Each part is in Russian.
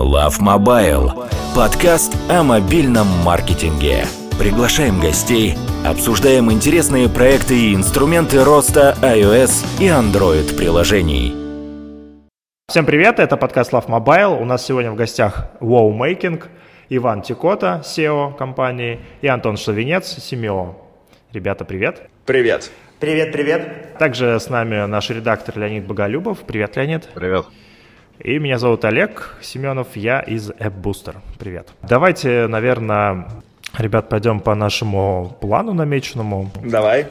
Love Mobile. Подкаст о мобильном маркетинге. Приглашаем гостей, обсуждаем интересные проекты и инструменты роста iOS и Android приложений. Всем привет, это подкаст Love Mobile. У нас сегодня в гостях Wow Making, Иван Тикота, SEO компании, и Антон Шловенец, Семио. Ребята, привет. Привет. Привет, привет. Также с нами наш редактор Леонид Боголюбов. Привет, Леонид. Привет. И меня зовут Олег Семенов, я из AppBooster. Привет. Давайте, наверное, ребят, пойдем по нашему плану намеченному. Давай.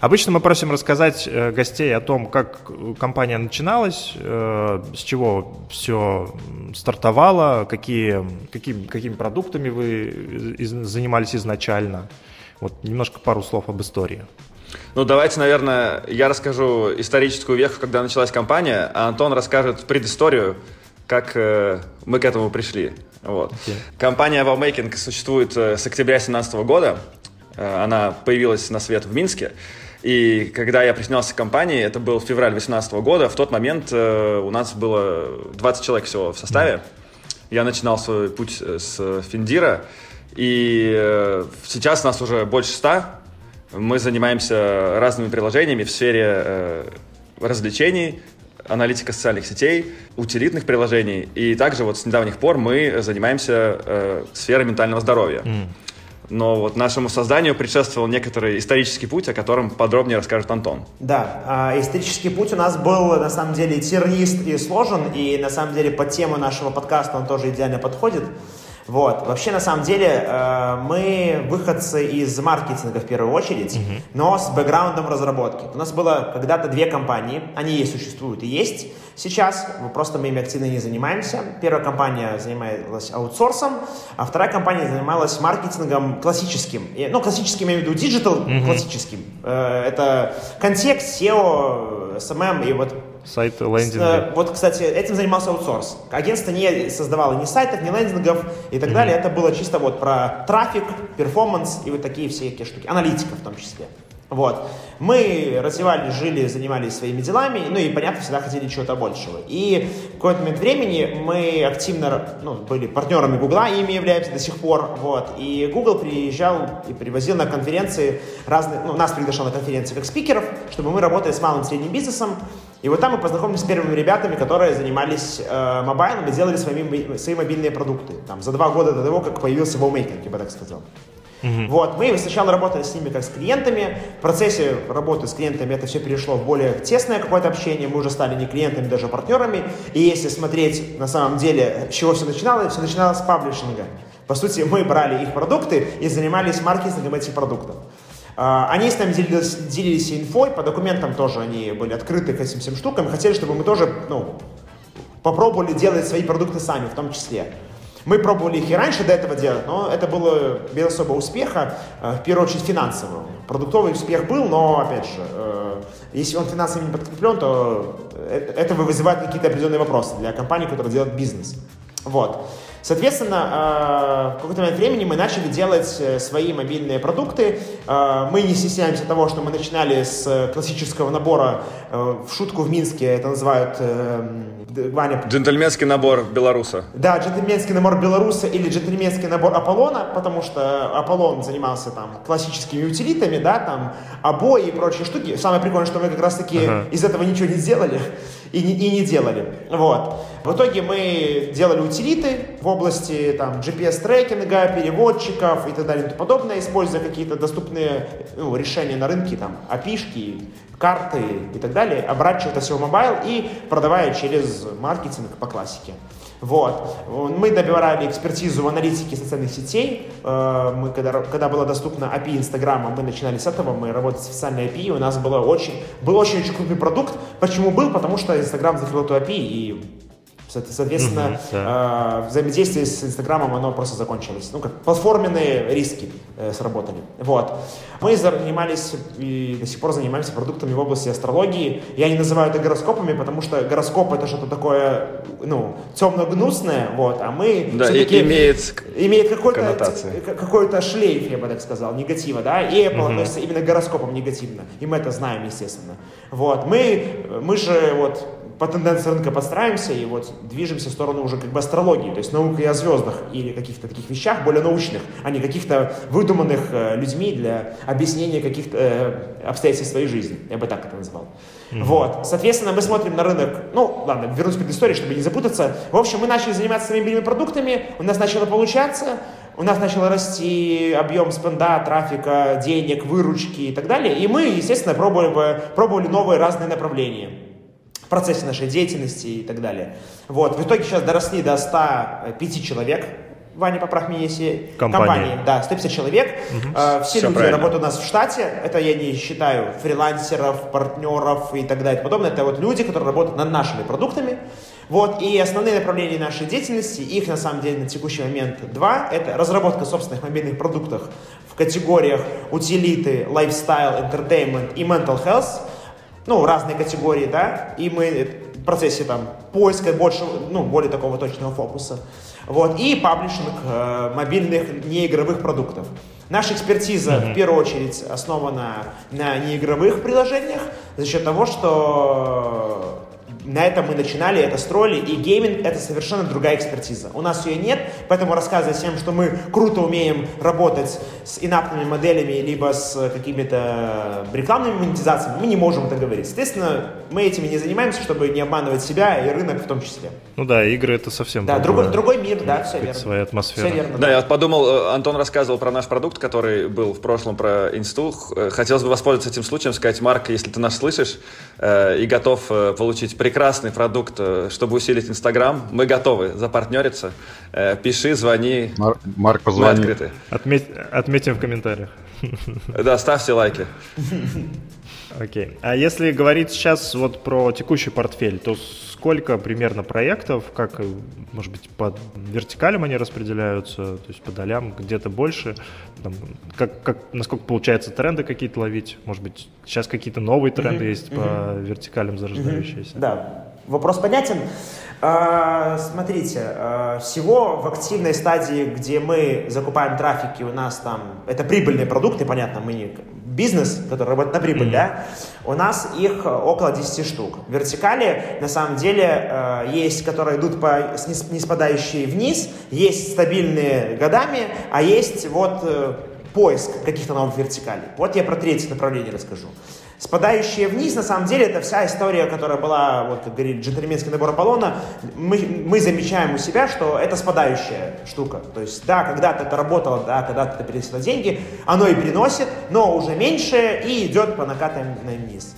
Обычно мы просим рассказать э, гостей о том, как компания начиналась, э, с чего все стартовало, какие, какими, какими продуктами вы занимались изначально. Вот немножко пару слов об истории. Ну, давайте, наверное, я расскажу историческую веху, когда началась компания, а Антон расскажет предысторию, как э, мы к этому пришли. Вот. Okay. Компания Wowmaking существует э, с октября 2017 года. Э, она появилась на свет в Минске. И когда я приснялся к компании, это был февраль 2018 года, в тот момент э, у нас было 20 человек всего в составе. Mm. Я начинал свой путь э, с Финдира, и э, сейчас нас уже больше 100, мы занимаемся разными приложениями в сфере э, развлечений, аналитика социальных сетей, утилитных приложений. И также вот с недавних пор мы занимаемся э, сферой ментального здоровья. Mm. Но вот нашему созданию предшествовал некоторый исторический путь, о котором подробнее расскажет Антон. Да, а, исторический путь у нас был на самом деле тернист и сложен, и на самом деле под тему нашего подкаста он тоже идеально подходит. Вот. Вообще, на самом деле, э, мы выходцы из маркетинга в первую очередь, uh-huh. но с бэкграундом разработки. У нас было когда-то две компании, они и существуют и есть сейчас, просто мы ими активно не занимаемся. Первая компания занималась аутсорсом, а вторая компания занималась маркетингом классическим. Ну, классическим, я имею в виду digital ага. классическим. Э, это контекст, SEO, SMM и вот Сайты, лендинги. Э, вот, кстати, этим занимался аутсорс. Агентство не создавало ни сайтов, ни лендингов и так mm-hmm. далее. Это было чисто вот про трафик, performance и вот такие всякие штуки. Аналитика в том числе. Вот. Мы развивались, жили, занимались своими делами, ну и, понятно, всегда хотели чего-то большего. И в какой-то момент времени мы активно ну, были партнерами Гугла, ими являемся до сих пор. Вот. И Google приезжал и привозил на конференции разные, ну, нас приглашал на конференции как спикеров, чтобы мы работали с малым и средним бизнесом. И вот там мы познакомились с первыми ребятами, которые занимались э, мобайлом и делали свои, свои мобильные продукты. Там, за два года до того, как появился Wowmaker, я бы так сказал. Угу. Вот, мы сначала работали с ними как с клиентами. В процессе работы с клиентами это все перешло в более тесное какое-то общение. Мы уже стали не клиентами, даже партнерами. И если смотреть на самом деле, с чего все начиналось, все начиналось с паблишинга. По сути, мы брали их продукты и занимались маркетингом этих продуктов. А, они с нами делились, делились инфой, по документам тоже они были открыты к этим всем штукам, хотели, чтобы мы тоже ну, попробовали делать свои продукты сами в том числе. Мы пробовали их и раньше до этого делать, но это было без особого успеха, э, в первую очередь финансового. Продуктовый успех был, но, опять же, э, если он финансово не подкреплен, то э, это вызывает какие-то определенные вопросы для компании, которая делает бизнес. Вот. Соответственно, в какой-то момент времени мы начали делать свои мобильные продукты. Мы не стесняемся того, что мы начинали с классического набора в шутку в Минске, это называют Ваня... Джентльменский набор белоруса. Да, джентльменский набор белоруса или джентльменский набор Аполлона, потому что Аполлон занимался там классическими утилитами, да, там обои и прочие штуки. Самое прикольное, что мы как раз-таки uh-huh. из этого ничего не сделали и не, и не делали. Вот. В итоге мы делали утилиты в области там, GPS-трекинга, переводчиков и так далее и тому подобное, используя какие-то доступные ну, решения на рынке, там, api карты и так далее, оборачивая это все в mobile и продавая через маркетинг по классике. Вот. Мы добивали экспертизу в аналитике социальных сетей. Э, мы, когда, когда было доступно API Инстаграма, мы начинали с этого, мы работали с официальной API, у нас было очень, был очень-очень крупный продукт. Почему был? Потому что Инстаграм закрыл эту API, и Соответственно, угу, да. э, взаимодействие с Инстаграмом, оно просто закончилось. Ну, как платформенные риски э, сработали. Вот. Мы занимались и до сих пор занимаемся продуктами в области астрологии. Я не называю это гороскопами, потому что гороскоп это что-то такое, ну, темно-гнусное, вот, а мы да, все-таки... имеет, имеет какой-то, какой-то шлейф, я бы так сказал, негатива, да, и Apple угу. относится именно к гороскопам негативно, и мы это знаем, естественно. Вот, мы, мы же вот по тенденции рынка подстраиваемся и вот движемся в сторону уже как бы астрологии, то есть науки о звездах или каких-то таких вещах более научных, а не каких-то выдуманных э, людьми для объяснения каких-то э, обстоятельств своей жизни. Я бы так это назвал. Mm-hmm. Вот. Соответственно, мы смотрим на рынок, ну, ладно, вернусь к предыстории, чтобы не запутаться. В общем, мы начали заниматься мобильными продуктами, у нас начало получаться, у нас начал расти объем спенда, трафика, денег, выручки и так далее. И мы, естественно, пробовали, пробовали новые разные направления в процессе нашей деятельности и так далее. Вот. В итоге сейчас доросли до 105 человек. Ваня, поправь меня, если... Компания. Компании, да, 150 человек. Угу. Э, все, все люди правильно. работают у нас в штате. Это я не считаю фрилансеров, партнеров и так далее и подобное. Это вот люди, которые работают над нашими продуктами. Вот, и основные направления нашей деятельности, их на самом деле на текущий момент два. Это разработка собственных мобильных продуктов в категориях утилиты, lifestyle, entertainment и mental health. Ну, разные категории, да, и мы в процессе там поиска больше, ну, более такого точного фокуса. Вот, и паблишинг э, мобильных неигровых продуктов. Наша экспертиза mm-hmm. в первую очередь основана на неигровых приложениях за счет того, что на этом мы начинали, это строили, и гейминг — это совершенно другая экспертиза. У нас ее нет, поэтому рассказывать всем, что мы круто умеем работать с инапными моделями, либо с какими-то рекламными монетизациями, мы не можем это говорить. Соответственно, мы этими не занимаемся, чтобы не обманывать себя и рынок в том числе. Ну да, игры — это совсем Да, другой, другой мир, да, все верно. Своя атмосфера. Все верно. Да, я подумал, э, Антон рассказывал про наш продукт, который был в прошлом про инсту. Э, хотелось бы воспользоваться этим случаем, сказать, Марк, если ты нас слышишь э, и готов э, получить прекрасный прекрасный продукт, э, чтобы усилить Инстаграм. Мы готовы запартнериться. Э, пиши, звони. Мар- Марк, позвони. Мы открыты. Отметь, отметим в комментариях. Да, ставьте лайки. Окей. А если говорить сейчас вот про текущий портфель, то сколько примерно проектов, как, может быть, по вертикалям они распределяются, то есть по долям где-то больше, там, как, как, насколько получается тренды какие-то ловить, может быть, сейчас какие-то новые тренды mm-hmm. есть mm-hmm. по вертикалям зарождающиеся. Mm-hmm. Да, вопрос понятен. А, смотрите, а, всего в активной стадии, где мы закупаем трафики, у нас там, это прибыльные продукты, понятно, мы не бизнес, который работает на прибыль, mm-hmm. да, у нас их около 10 штук. Вертикали, на самом деле, э, есть, которые идут по не спадающие вниз, есть стабильные годами, а есть вот э, поиск каких-то новых вертикалей. Вот я про третье направление расскажу. Спадающие вниз, на самом деле, это вся история, которая была, вот как говорит джентльменский набор Аполлона. Мы, мы замечаем у себя, что это спадающая штука. То есть, да, когда-то это работало, да, когда-то это принесло деньги, оно и приносит, но уже меньше и идет по накатанной вниз.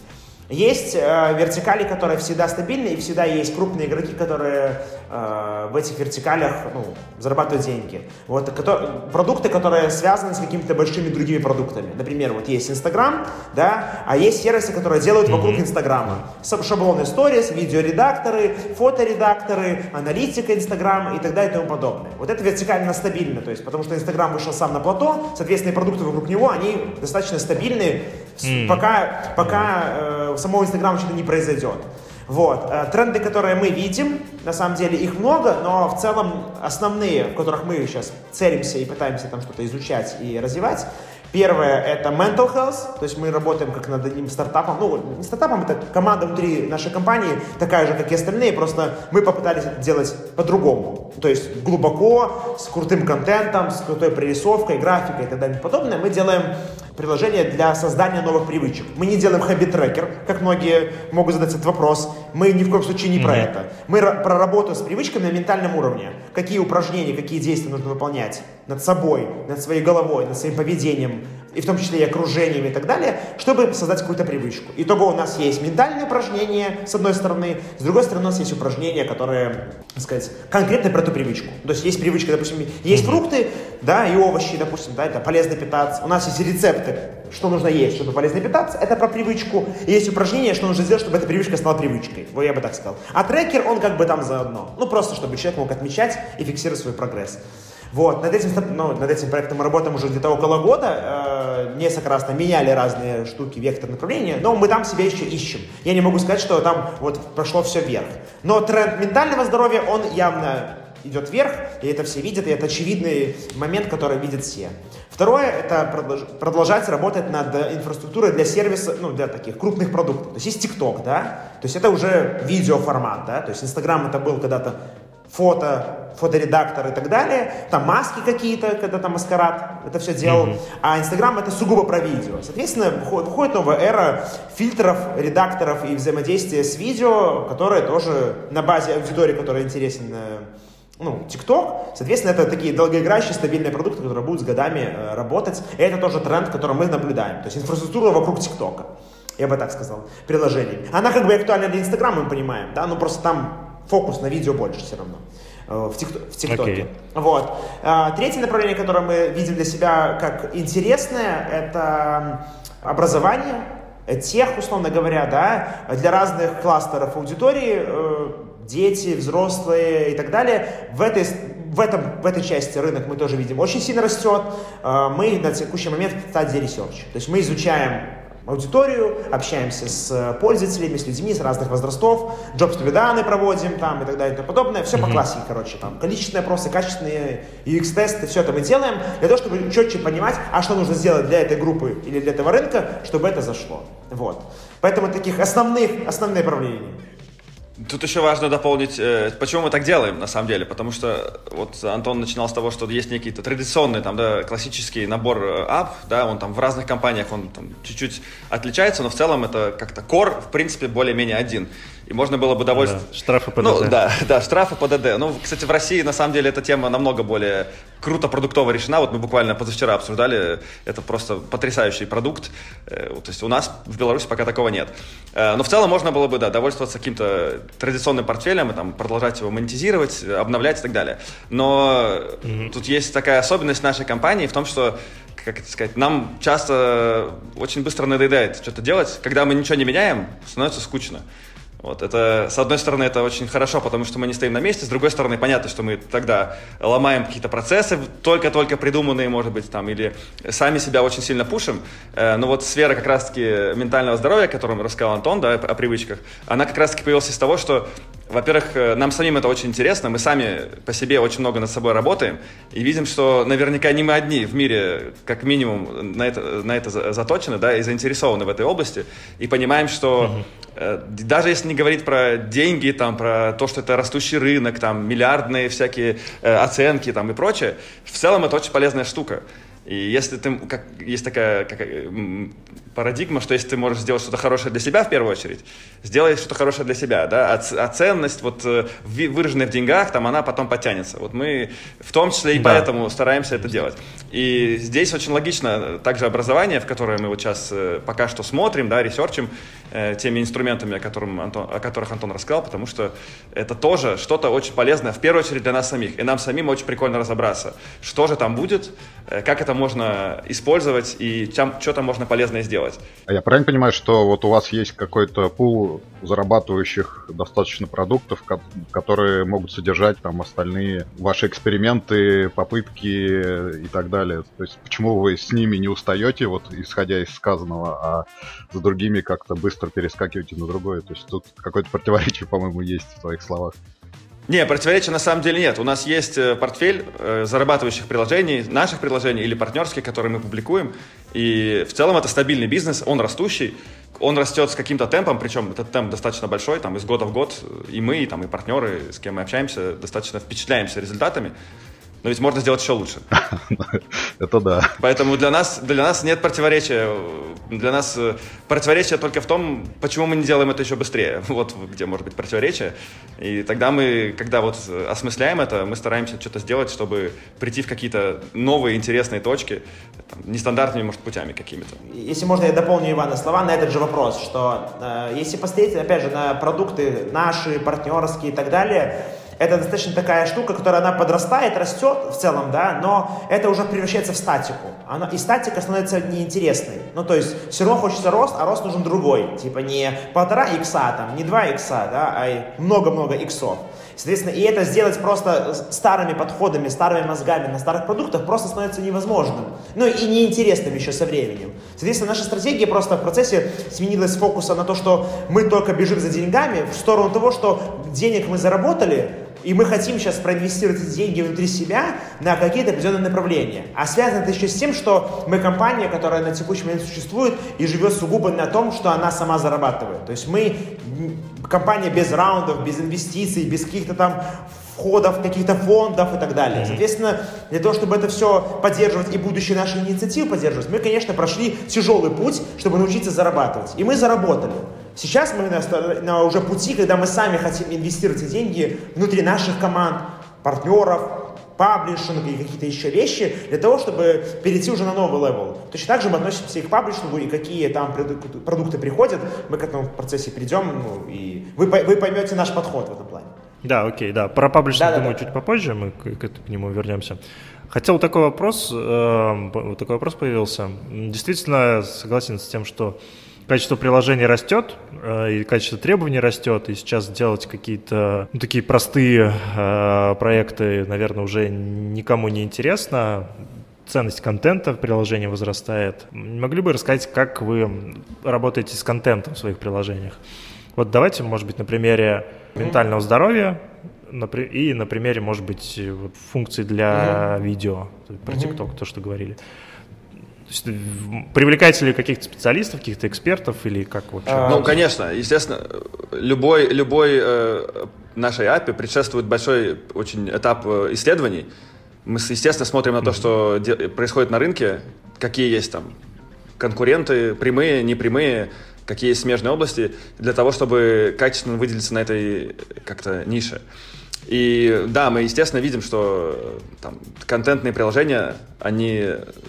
Есть э, вертикали, которые всегда стабильны, и всегда есть крупные игроки, которые э, в этих вертикалях ну, зарабатывают деньги. Вот, которые, продукты, которые связаны с какими-то большими другими продуктами. Например, вот есть Инстаграм, да, а есть сервисы, которые делают вокруг Инстаграма. Шаблоны сторис, видеоредакторы, фоторедакторы, аналитика Инстаграм и так далее и тому подобное. Вот это вертикально стабильно, то есть, потому что Инстаграм вышел сам на плато, соответственно, и продукты вокруг него, они достаточно стабильны, mm. пока, пока э, самого Инстаграма что-то не произойдет. Вот. Э, тренды, которые мы видим, на самом деле их много, но в целом основные, в которых мы сейчас целимся и пытаемся там что-то изучать и развивать, Первое — это mental health, то есть мы работаем как над одним стартапом, ну, не стартапом, это команда внутри нашей компании, такая же, как и остальные, просто мы попытались это делать по-другому. То есть глубоко, с крутым контентом, с крутой прорисовкой, графикой и так далее и подобное. Мы делаем приложение для создания новых привычек. Мы не делаем habit tracker, как многие могут задать этот вопрос. Мы ни в коем случае не mm-hmm. про это. Мы про работу с привычками на ментальном уровне. Какие упражнения, какие действия нужно выполнять над собой, над своей головой, над своим поведением, и в том числе и окружением и так далее, чтобы создать какую-то привычку. Итого у нас есть ментальные упражнения, с одной стороны, с другой стороны у нас есть упражнения, которые, так сказать, конкретно про эту привычку. То есть есть привычка, допустим, есть фрукты, да, и овощи, допустим, да, это полезно питаться. У нас есть рецепты, что нужно есть, чтобы полезно питаться, это про привычку. И есть упражнения, что нужно сделать, чтобы эта привычка стала привычкой. Вот я бы так сказал. А трекер, он как бы там заодно. Ну, просто, чтобы человек мог отмечать и фиксировать свой прогресс. Вот, над этим, ну, над этим проектом мы работаем уже где-то около года. Э, несколько раз меняли разные штуки, вектор направления, но мы там себя еще ищем. Я не могу сказать, что там вот прошло все вверх. Но тренд ментального здоровья, он явно идет вверх, и это все видят, и это очевидный момент, который видят все. Второе — это продолжать работать над инфраструктурой для сервиса, ну, для таких крупных продуктов. То есть есть TikTok, да, то есть это уже видеоформат, да, то есть Instagram это был когда-то фото, фоторедактор и так далее, там маски какие-то, когда там маскарад это все делал, mm-hmm. а Инстаграм это сугубо про видео. Соответственно, входит новая эра фильтров, редакторов и взаимодействия с видео, которое тоже на базе аудитории, которая интересен э, ну, TikTok, соответственно, это такие долгоиграющие, стабильные продукты, которые будут с годами э, работать. И это тоже тренд, который мы наблюдаем. То есть инфраструктура вокруг TikTok. Я бы так сказал, приложений. Она как бы актуальна для Инстаграма, мы понимаем, да, но просто там фокус на видео больше все равно э, в, тик, в ТикТоке. Okay. Вот. А, третье направление, которое мы видим для себя как интересное, это образование, тех, условно говоря, да, для разных кластеров аудитории, э, дети, взрослые и так далее. В этой, в, этом, в этой части рынок мы тоже видим очень сильно растет. Э, мы на текущий момент в стадии research. То есть мы изучаем аудиторию, общаемся с э, пользователями, с людьми с разных возрастов, to данные проводим там и так далее и тому подобное. Все mm-hmm. по классике, короче, там количественные опросы, качественные UX-тесты, все это мы делаем для того, чтобы четче понимать, а что нужно сделать для этой группы или для этого рынка, чтобы это зашло. Вот. Поэтому таких основных, основные направления. Тут еще важно дополнить, э, почему мы так делаем, на самом деле, потому что вот Антон начинал с того, что есть некий традиционный, там, да, классический набор э, ап, да, он там в разных компаниях, он там чуть-чуть отличается, но в целом это как-то core, в принципе, более-менее один и можно было бы довольствоваться... Да, штрафы по Ну, да, да, штрафы по ДД. Ну, кстати, в России, на самом деле, эта тема намного более круто продуктово решена. Вот мы буквально позавчера обсуждали, это просто потрясающий продукт. Э, то есть у нас в Беларуси пока такого нет. Э, но в целом можно было бы, да, довольствоваться каким-то традиционным портфелем и там продолжать его монетизировать, обновлять и так далее. Но mm-hmm. тут есть такая особенность нашей компании в том, что как это сказать, нам часто очень быстро надоедает что-то делать. Когда мы ничего не меняем, становится скучно. Вот, это, с одной стороны, это очень хорошо, потому что мы не стоим на месте, с другой стороны, понятно, что мы тогда ломаем какие-то процессы, только-только придуманные, может быть, там, или сами себя очень сильно пушим, э, но вот сфера как раз-таки ментального здоровья, о котором рассказал Антон, да, о привычках, она как раз-таки появилась из того, что во-первых, э, нам самим это очень интересно, мы сами по себе очень много над собой работаем и видим, что наверняка не мы одни в мире, как минимум, на это, на это заточены, да, и заинтересованы в этой области, и понимаем, что э, даже если не говорить про деньги, там, про то, что это растущий рынок, там, миллиардные всякие э, оценки там, и прочее, в целом это очень полезная штука. И если ты, как, есть такая как, парадигма, что если ты можешь сделать что-то хорошее для себя в первую очередь, сделай что-то хорошее для себя, да, а, а ценность вот э, выраженная в деньгах, там она потом подтянется. Вот мы в том числе и да. поэтому стараемся это делать. И здесь очень логично также образование, в которое мы вот сейчас э, пока что смотрим, да, ресерчим э, теми инструментами, о, котором Антон, о которых Антон рассказал, потому что это тоже что-то очень полезное, в первую очередь для нас самих. И нам самим очень прикольно разобраться, что же там будет, э, как это можно использовать и чем, что там можно полезное сделать. А я правильно понимаю, что вот у вас есть какой-то пул зарабатывающих достаточно продуктов, которые могут содержать там остальные ваши эксперименты, попытки и так далее? То есть почему вы с ними не устаете, вот исходя из сказанного, а за другими как-то быстро перескакиваете на другое? То есть тут какое-то противоречие, по-моему, есть в твоих словах. Не, противоречия на самом деле нет. У нас есть э, портфель э, зарабатывающих приложений, наших приложений или партнерских, которые мы публикуем. И в целом это стабильный бизнес, он растущий, он растет с каким-то темпом, причем этот темп достаточно большой, там из года в год и мы, и, там, и партнеры, с кем мы общаемся, достаточно впечатляемся результатами. Но ведь можно сделать еще лучше. Это да. Поэтому для нас, для нас нет противоречия. Для нас э, противоречие только в том, почему мы не делаем это еще быстрее. Вот где может быть противоречие. И тогда мы, когда вот осмысляем это, мы стараемся что-то сделать, чтобы прийти в какие-то новые интересные точки, там, нестандартными, может, путями какими-то. Если можно, я дополню Ивана слова на этот же вопрос, что э, если посмотреть, опять же, на продукты наши, партнерские и так далее, это достаточно такая штука, которая она подрастает, растет в целом, да, но это уже превращается в статику. Она, и статика становится неинтересной. Ну, то есть все равно хочется рост, а рост нужен другой. Типа не полтора икса, там, не два икса, да, а много-много иксов. Соответственно, и это сделать просто старыми подходами, старыми мозгами на старых продуктах просто становится невозможным. Ну и неинтересным еще со временем. Соответственно, наша стратегия просто в процессе сменилась с фокуса на то, что мы только бежим за деньгами, в сторону того, что денег мы заработали, И мы хотим сейчас проинвестировать эти деньги внутри себя на какие-то определенные направления. А связано это еще с тем, что мы компания, которая на текущий момент существует и живет сугубо на том, что она сама зарабатывает. То есть мы компания без раундов, без инвестиций, без каких-то там входов, каких-то фондов и так далее. Соответственно, для того, чтобы это все поддерживать и будущие наши инициативы поддерживать, мы, конечно, прошли тяжелый путь, чтобы научиться зарабатывать. И мы заработали. Сейчас мы на, на уже пути, когда мы сами хотим инвестировать эти деньги внутри наших команд, партнеров, publishing и какие-то еще вещи для того, чтобы перейти уже на новый level. Точно так же мы относимся и к паблишингу, и какие там продукты приходят, мы к этому процессе перейдем, ну, и вы, вы поймете наш подход в этом плане. Да, окей, да. Про паблишинг, да, думаю, да, чуть попозже мы к, к, к нему вернемся. Хотел такой вопрос, э, такой вопрос появился. Действительно согласен с тем, что качество приложения растет, э, и качество требований растет, и сейчас делать какие-то ну, такие простые э, проекты, наверное, уже никому не интересно. Ценность контента в приложении возрастает. Могли бы рассказать, как вы работаете с контентом в своих приложениях? Вот давайте, может быть, на примере ментального здоровья и на примере, может быть, функций для видео, про TikTok, то, что говорили. То есть, привлекаете ли каких-то специалистов, каких-то экспертов или как вообще? А, ну, конечно, естественно, любой, любой э, нашей API предшествует большой очень этап э, исследований. Мы, естественно, смотрим на то, что де- происходит на рынке, какие есть там конкуренты, прямые, непрямые, какие есть смежные области, для того, чтобы качественно выделиться на этой как-то нише. И да, мы, естественно, видим, что там, контентные приложения, они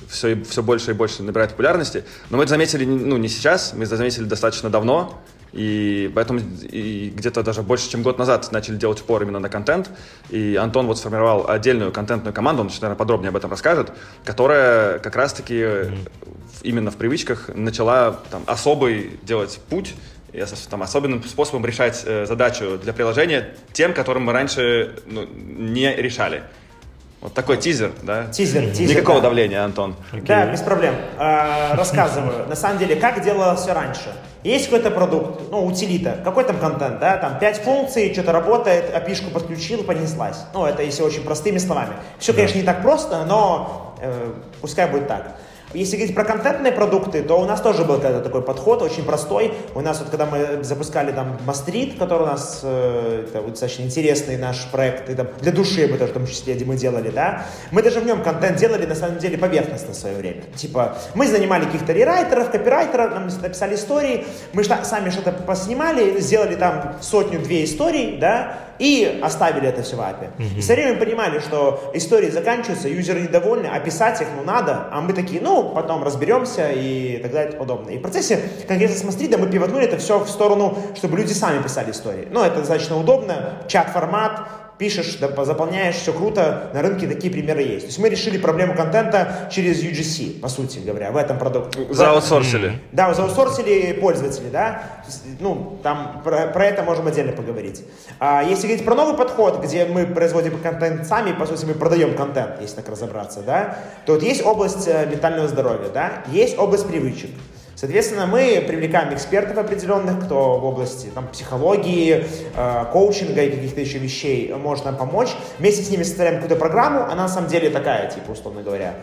все, все больше и больше набирают популярности. Но мы это заметили ну, не сейчас, мы это заметили достаточно давно. И поэтому и где-то даже больше, чем год назад начали делать упор именно на контент. И Антон вот сформировал отдельную контентную команду, он, наверное, подробнее об этом расскажет, которая как раз-таки mm-hmm. именно в привычках начала там, особый делать путь там, особенным способом решать э, задачу для приложения тем, которым мы раньше ну, не решали. Вот такой тизер, да? Тизер, тизер. Никакого да. давления, Антон. Okay. Да, без проблем. Э, рассказываю. На самом деле, как делалось все раньше. Есть какой-то продукт, ну, утилита, какой там контент, да, там пять функций, что-то работает, api подключил, понеслась. Ну, это если очень простыми словами. Все, да. конечно, не так просто, но э, пускай будет так. Если говорить про контентные продукты, то у нас тоже был когда такой подход, очень простой. У нас вот, когда мы запускали там Мастрит, который у нас э, это вот, достаточно интересный наш проект, и, там, для души мы тоже в том числе мы делали, да, мы даже в нем контент делали на самом деле поверхностно в свое время. Типа, мы занимали каких-то рерайтеров, копирайтеров, нам написали истории, мы сами что-то поснимали, сделали там сотню-две историй, да, и оставили это все в API. Mm-hmm. И со временем понимали, что истории заканчиваются, юзеры недовольны, а писать их ну надо, а мы такие, ну, потом разберемся и так далее и тому подобное. И в процессе конкретно с Мастрида мы пивотнули это все в сторону, чтобы люди сами писали истории. Ну, это достаточно удобно, чат-формат, пишешь, заполняешь, все круто, на рынке такие примеры есть. То есть мы решили проблему контента через UGC, по сути говоря, в этом продукте. Заутсорсили. Да, заутсорсили пользователи, да. Ну, там про, про это можем отдельно поговорить. А если говорить про новый подход, где мы производим контент сами, по сути, мы продаем контент, если так разобраться, да, то вот есть область э, ментального здоровья, да, есть область привычек. Соответственно, мы привлекаем экспертов определенных, кто в области там, психологии, э, коучинга и каких-то еще вещей может нам помочь. Вместе с ними составляем какую-то программу, она на самом деле такая, типа, условно говоря,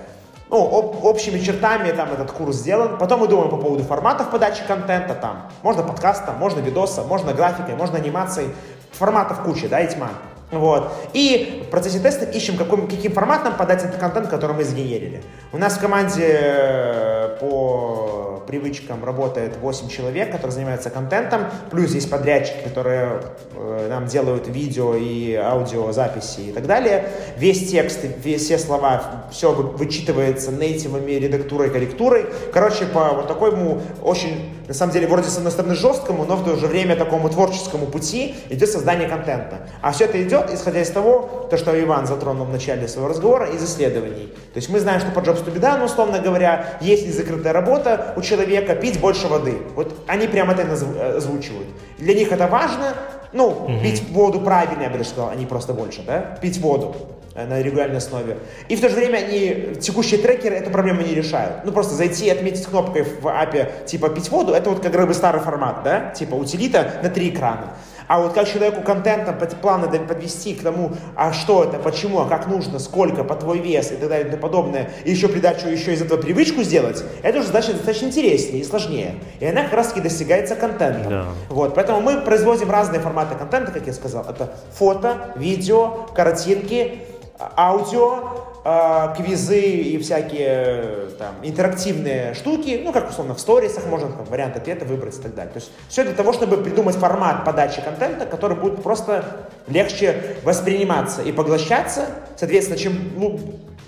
ну, об, общими чертами там этот курс сделан. Потом мы думаем по поводу форматов подачи контента там. Можно подкаста, можно видоса, можно графикой, можно анимацией. Форматов куча, да, и тьма. Вот. И в процессе теста ищем, каким, каким форматом подать этот контент, который мы сгенерили. У нас в команде э, по привычкам работает 8 человек, которые занимаются контентом, плюс есть подрядчики, которые э, нам делают видео и аудиозаписи и так далее. Весь текст, все слова, все вычитывается нейтивами, редактурой, корректурой. Короче, по вот такому очень, на самом деле, вроде с одной стороны жесткому, но в то же время такому творческому пути идет создание контента. А все это идет, исходя из того, то, что Иван затронул в начале своего разговора, из исследований. То есть мы знаем, что по be done, условно говоря, есть незакрытая работа у человека, пить больше воды. Вот они прямо это э, озвучивают. Для них это важно, ну, угу. пить воду правильно, я бы даже сказал, а не просто больше, да? Пить воду на регулярной основе. И в то же время они, текущие трекеры, эту проблему не решают. Ну, просто зайти и отметить кнопкой в API, типа, пить воду, это вот как бы старый формат, да? Типа, утилита на три экрана. А вот как человеку контентом планы подвести к тому, а что это, почему, а как нужно, сколько, по твой вес и так далее и тому подобное, и еще придачу еще из этого привычку сделать, это уже задача достаточно интереснее и сложнее. И она как раз таки достигается контентом. Да. Вот, поэтому мы производим разные форматы контента, как я сказал. Это фото, видео, картинки, аудио, э, квизы и всякие там интерактивные штуки, ну, как условно в сторисах можно там, вариант ответа выбрать и так далее. То есть все для того, чтобы придумать формат подачи контента, который будет просто легче восприниматься и поглощаться. Соответственно, чем ну,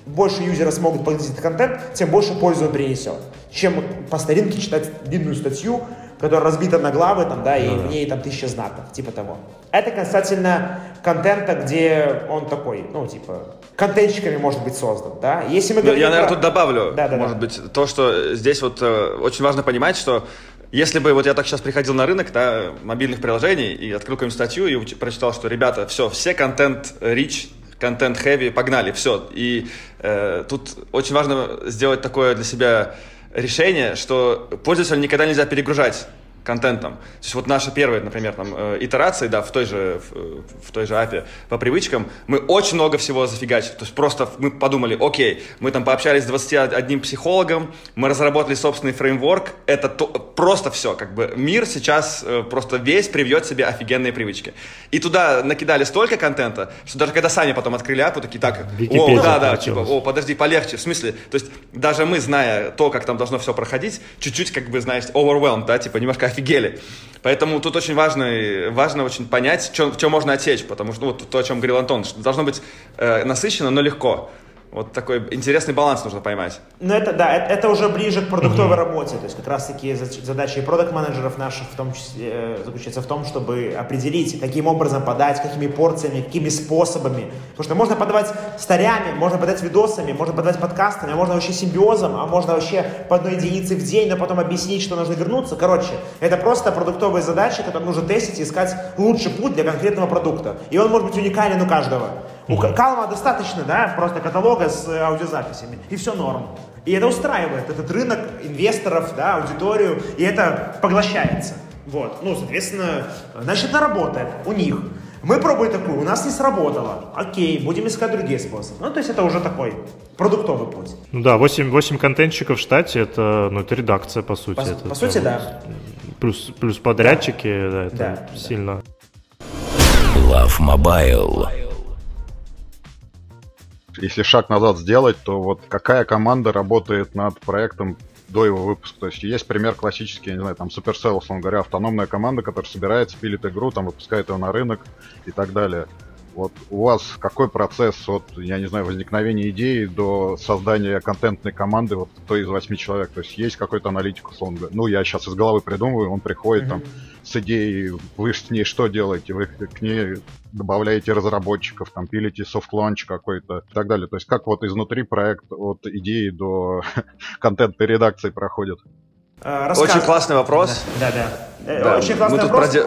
больше юзеры смогут поглотить этот контент, тем больше пользы он принесет. Чем по старинке читать длинную статью, которая разбита на главы, там, да, и в ней там тысяча знаков, типа того. Это касательно контента, где он такой, ну, типа, контентщиками может быть создан, да. Если мы говорим Я, наверное, про... тут добавлю, да, да, может да. быть, то, что здесь вот э, очень важно понимать, что если бы вот я так сейчас приходил на рынок да, мобильных приложений и открыл какую-нибудь статью и прочитал, что, ребята, все, все контент rich, контент heavy, погнали, все. И э, тут очень важно сделать такое для себя решение, что пользователя никогда нельзя перегружать контентом. То есть вот наша первая, например, там, э, итерация, да, в той же, в, в той же API по привычкам, мы очень много всего зафигачили. То есть просто мы подумали, окей, мы там пообщались с 21 психологом, мы разработали собственный фреймворк, это то, просто все, как бы мир сейчас э, просто весь привьет себе офигенные привычки. И туда накидали столько контента, что даже когда сами потом открыли апу, такие, так, о, да, да, типа, о, подожди, полегче, в смысле, то есть даже мы, зная то, как там должно все проходить, чуть-чуть, как бы, знаешь, overwhelmed, да, типа, немножко офигели. Поэтому тут очень важно, важно очень понять, в чем можно отсечь, потому что ну, вот то, о чем говорил Антон, что должно быть э, насыщенно, но легко. Вот такой интересный баланс нужно поймать. Ну, это, да, это, это уже ближе к продуктовой mm-hmm. работе. То есть, как раз-таки задачи продукт-менеджеров наших в том числе э, заключается в том, чтобы определить, каким образом подать, какими порциями, какими способами. Потому что можно подавать старями, можно подать видосами, можно подавать подкастами, а можно вообще симбиозом, а можно вообще по одной единице в день, но потом объяснить, что нужно вернуться. Короче, это просто продуктовые задачи, которые нужно тестить и искать лучший путь для конкретного продукта. И он может быть уникален у каждого. У Калма достаточно, да, просто каталога с э, аудиозаписями, и все норм. И это устраивает этот рынок инвесторов, да, аудиторию, и это поглощается. Вот, ну, соответственно, значит, это работает у них. Мы пробуем такую, у нас не сработало. Окей, будем искать другие способы. Ну, то есть это уже такой продуктовый путь. Ну да, 8, 8 контентчиков в штате, это, ну, это редакция, по сути. По, это, по сути, да. Плюс, плюс подрядчики, да, да это да, сильно. Love Mobile если шаг назад сделать, то вот какая команда работает над проектом до его выпуска. То есть есть пример классический, я не знаю, там Supercell, условно говоря, автономная команда, которая собирается, пилит игру, там выпускает ее на рынок и так далее. Вот у вас какой процесс от, я не знаю, возникновения идеи до создания контентной команды, вот кто из восьми человек? То есть есть какой-то аналитик, условно говоря. Ну, я сейчас из головы придумываю, он приходит mm-hmm. там с идеей, вы с ней что делаете? Вы к ней добавляете разработчиков, там пилите soft launch какой-то и так далее. То есть как вот изнутри проект от идеи до контентной редакции проходит? Э, рассказ... Очень классный вопрос. Да, да. да. да. Очень классный вопрос. Проде...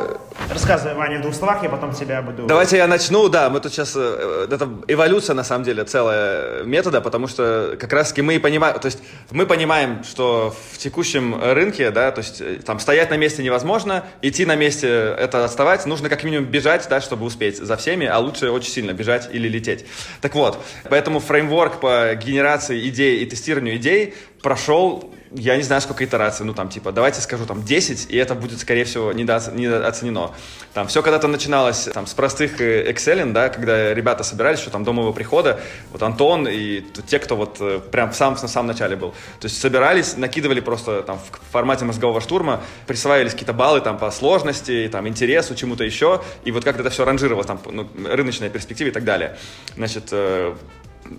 Рассказывай, Ваня, в двух словах, я потом тебя буду... Давайте я начну, да, мы тут сейчас... Э, это эволюция, на самом деле, целая метода, потому что как раз-таки мы понимаем... То есть мы понимаем, что в текущем рынке, да, то есть э, там стоять на месте невозможно, идти на месте это отставать, нужно как минимум бежать, да, чтобы успеть за всеми, а лучше очень сильно бежать или лететь. Так вот, поэтому фреймворк по генерации идей и тестированию идей прошел я не знаю, сколько итераций, ну, там, типа, давайте скажу, там, 10, и это будет, скорее всего, недооценено. Там, все когда-то начиналось, там, с простых э, Excel, да, когда ребята собирались, что там, до моего прихода, вот Антон и те, кто вот э, прям в самом, на самом начале был. То есть собирались, накидывали просто, там, в формате мозгового штурма, присваивались какие-то баллы, там, по сложности, там, интересу, чему-то еще, и вот как это все ранжировалось, там, ну, рыночная перспектива и так далее. Значит, э,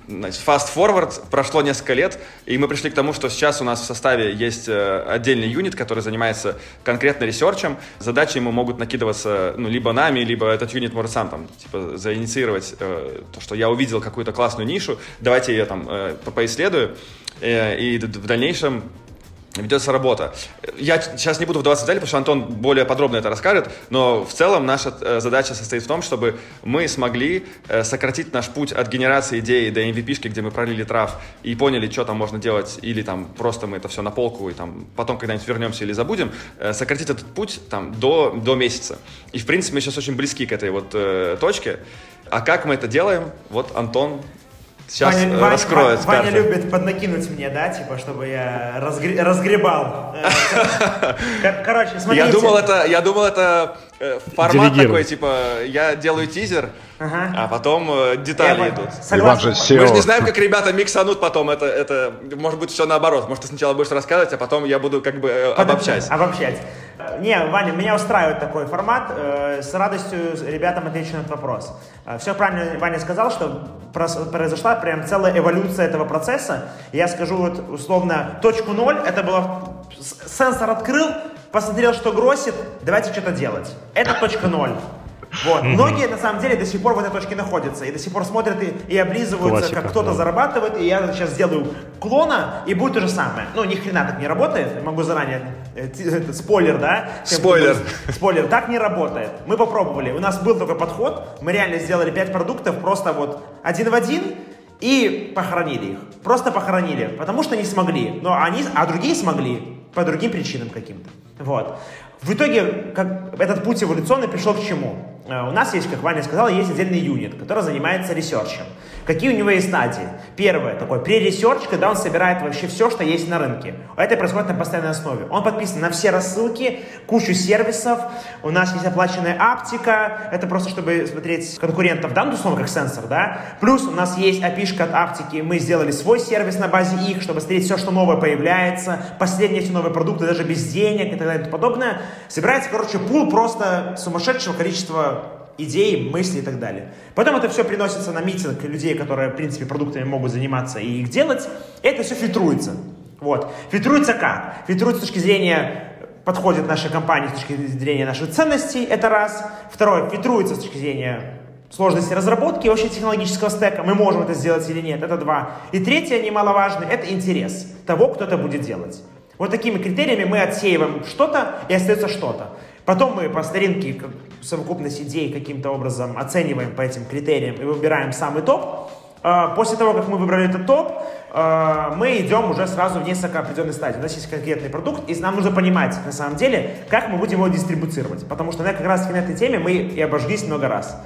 значит, fast forward, прошло несколько лет, и мы пришли к тому, что сейчас у нас в составе есть э, отдельный юнит, который занимается конкретно ресерчем. Задачи ему могут накидываться, ну, либо нами, либо этот юнит может сам там, типа, заинициировать э, то, что я увидел какую-то классную нишу, давайте ее там э, поисследую. Э, и в дальнейшем ведется работа. Я сейчас не буду вдаваться в детали, потому что Антон более подробно это расскажет, но в целом наша э, задача состоит в том, чтобы мы смогли э, сократить наш путь от генерации идеи до MVP, где мы пролили трав и поняли, что там можно делать, или там просто мы это все на полку и там потом когда-нибудь вернемся или забудем, э, сократить этот путь там до, до месяца. И в принципе мы сейчас очень близки к этой вот э, точке. А как мы это делаем? Вот Антон Сейчас Ваня, Ваня, раскроет Ваня, Ваня любит поднакинуть мне, да, типа, чтобы я разгр... разгребал. Э, короче, смотрите. Я думал, это, я думал, это э, формат такой, типа, я делаю тизер, ага. а потом э, детали идут. Согласен. Мы же не знаем, как ребята миксанут потом. Это, это может быть все наоборот. Может, ты сначала будешь рассказывать, а потом я буду как бы обобщать. Обобщать. Не, Ваня, меня устраивает такой формат. С радостью ребятам отвечу на этот вопрос. Все правильно Ваня сказал, что произошла прям целая эволюция этого процесса. Я скажу вот условно, точку ноль, это было, сенсор открыл, посмотрел, что гросит, давайте что-то делать. Это точка ноль. Вот. Многие, на самом деле, до сих пор в этой точке находятся. И до сих пор смотрят и, и облизываются, Классика, как кто-то да. зарабатывает. И я сейчас сделаю клона, и будет то же самое. Ну, ни хрена так не работает. Могу заранее... Э, это, спойлер, да? Спойлер. Спойлер. Так не работает. Мы попробовали. У нас был такой подход. Мы реально сделали 5 продуктов просто вот один в один и похоронили их. Просто похоронили. Потому что не смогли. Но они, а другие смогли. По другим причинам каким-то. Вот. В итоге как, этот путь эволюционный пришел к чему? Э, у нас есть, как Ваня сказал, есть отдельный юнит, который занимается ресерчем. Какие у него есть стадии? Первое, такой pre-research, когда он собирает вообще все, что есть на рынке. Это происходит на постоянной основе. Он подписан на все рассылки, кучу сервисов. У нас есть оплаченная аптика. Это просто, чтобы смотреть конкурентов, да, ну, условно, как сенсор, да. Плюс у нас есть api от аптики. Мы сделали свой сервис на базе их, чтобы смотреть все, что новое появляется. Последние эти новые продукты, даже без денег и так далее и тому подобное. Собирается, короче, пул просто сумасшедшего количества идеи, мысли и так далее. Потом это все приносится на митинг людей, которые, в принципе, продуктами могут заниматься и их делать. Это все фильтруется. Вот. Фильтруется как? Фильтруется с точки зрения подходит наша компания с точки зрения наших ценностей, это раз. Второе, фильтруется с точки зрения сложности разработки, вообще технологического стека, мы можем это сделать или нет, это два. И третье, немаловажное, это интерес того, кто это будет делать. Вот такими критериями мы отсеиваем что-то и остается что-то. Потом мы по старинке совокупность идей каким-то образом оцениваем по этим критериям и выбираем самый топ. А, после того, как мы выбрали этот топ, а, мы идем уже сразу в несколько определенных стадий. У нас есть конкретный продукт, и нам нужно понимать, на самом деле, как мы будем его дистрибуцировать. Потому что на, как раз на этой теме мы и обожглись много раз.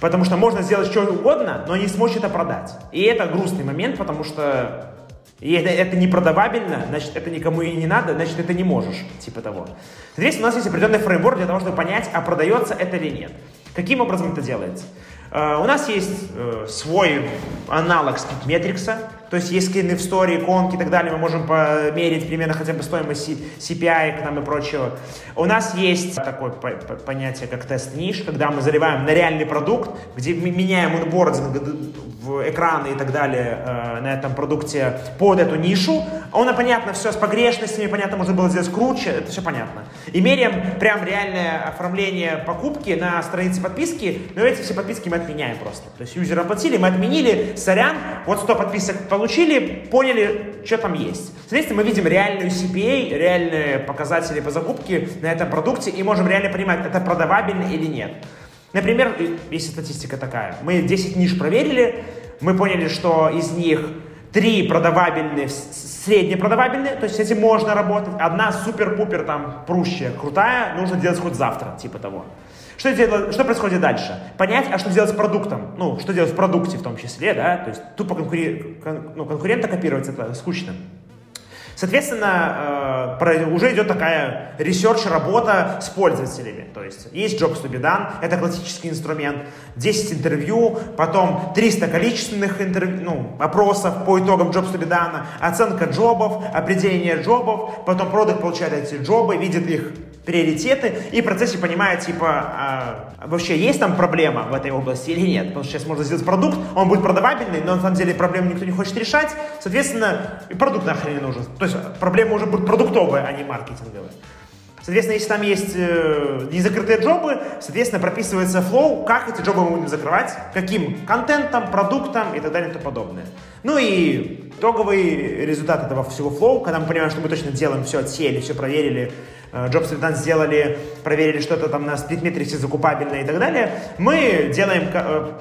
Потому что можно сделать что угодно, но не сможешь это продать. И это грустный момент, потому что и это, это не продавабельно, значит, это никому и не надо, значит, это не можешь, типа того. Соответственно, у нас есть определенный фреймворк для того, чтобы понять, а продается это или нет. Каким образом это делается? Uh, у нас есть uh, свой аналог Speedmetrics, то есть есть скрины в story, иконки и так далее, мы можем померить примерно хотя бы стоимость CPI к нам и прочего. У нас есть такое понятие, как тест ниш, когда мы заливаем на реальный продукт, где мы меняем онбординг в экраны и так далее э, на этом продукте под эту нишу. Он, понятно, все с погрешностями, понятно, можно было сделать круче, это все понятно. И меряем прям реальное оформление покупки на странице подписки, но эти все подписки мы отменяем просто. То есть юзеры оплатили, мы отменили, сорян, вот 100 подписок получили, поняли, что там есть. Соответственно, мы видим реальную CPA, реальные показатели по закупке на этом продукте и можем реально понимать, это продавабельно или нет. Например, если статистика такая, мы 10 ниш проверили, мы поняли, что из них 3 продавабельные, среднепродавабельные, то есть этим можно работать, одна супер-пупер там прущая, крутая, нужно делать хоть завтра, типа того. Что, делать, что происходит дальше? Понять, а что делать с продуктом? Ну, что делать в продукте в том числе, да? То есть тупо конкури... кон... ну, конкурента копировать это скучно. Соответственно, э, уже идет такая ресерч-работа с пользователями. То есть есть Jobs to be done, это классический инструмент, 10 интервью, потом 300 количественных интервью, ну, опросов по итогам Jobs to be done, оценка джобов, определение джобов, потом продукт получает эти джобы, видит их приоритеты и в процессе понимает, типа, а, вообще есть там проблема в этой области или нет. Потому что сейчас можно сделать продукт, он будет продавабельный, но на самом деле проблему никто не хочет решать, соответственно, и продукт нахрен не нужен. То есть проблема уже будет продуктовая, а не маркетинговая. Соответственно, если там есть э, незакрытые джобы, соответственно, прописывается flow, как эти джобы мы будем закрывать, каким контентом, продуктом и так далее и тому подобное. Ну и итоговый результат этого всего flow, когда мы понимаем, что мы точно делаем все, отсеяли, все проверили, Jobs Return сделали, проверили что-то там на сплит-метрисе закупабельное и так далее, мы делаем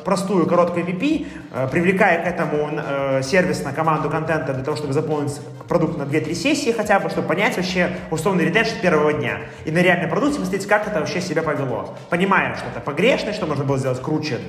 простую короткую MVP, привлекая к этому сервис на команду контента для того, чтобы заполнить продукт на 2-3 сессии хотя бы, чтобы понять вообще условный ретеншн первого дня. И на реальном продукте посмотреть, как это вообще себя повело. Понимаем, что это погрешность, что можно было сделать круче,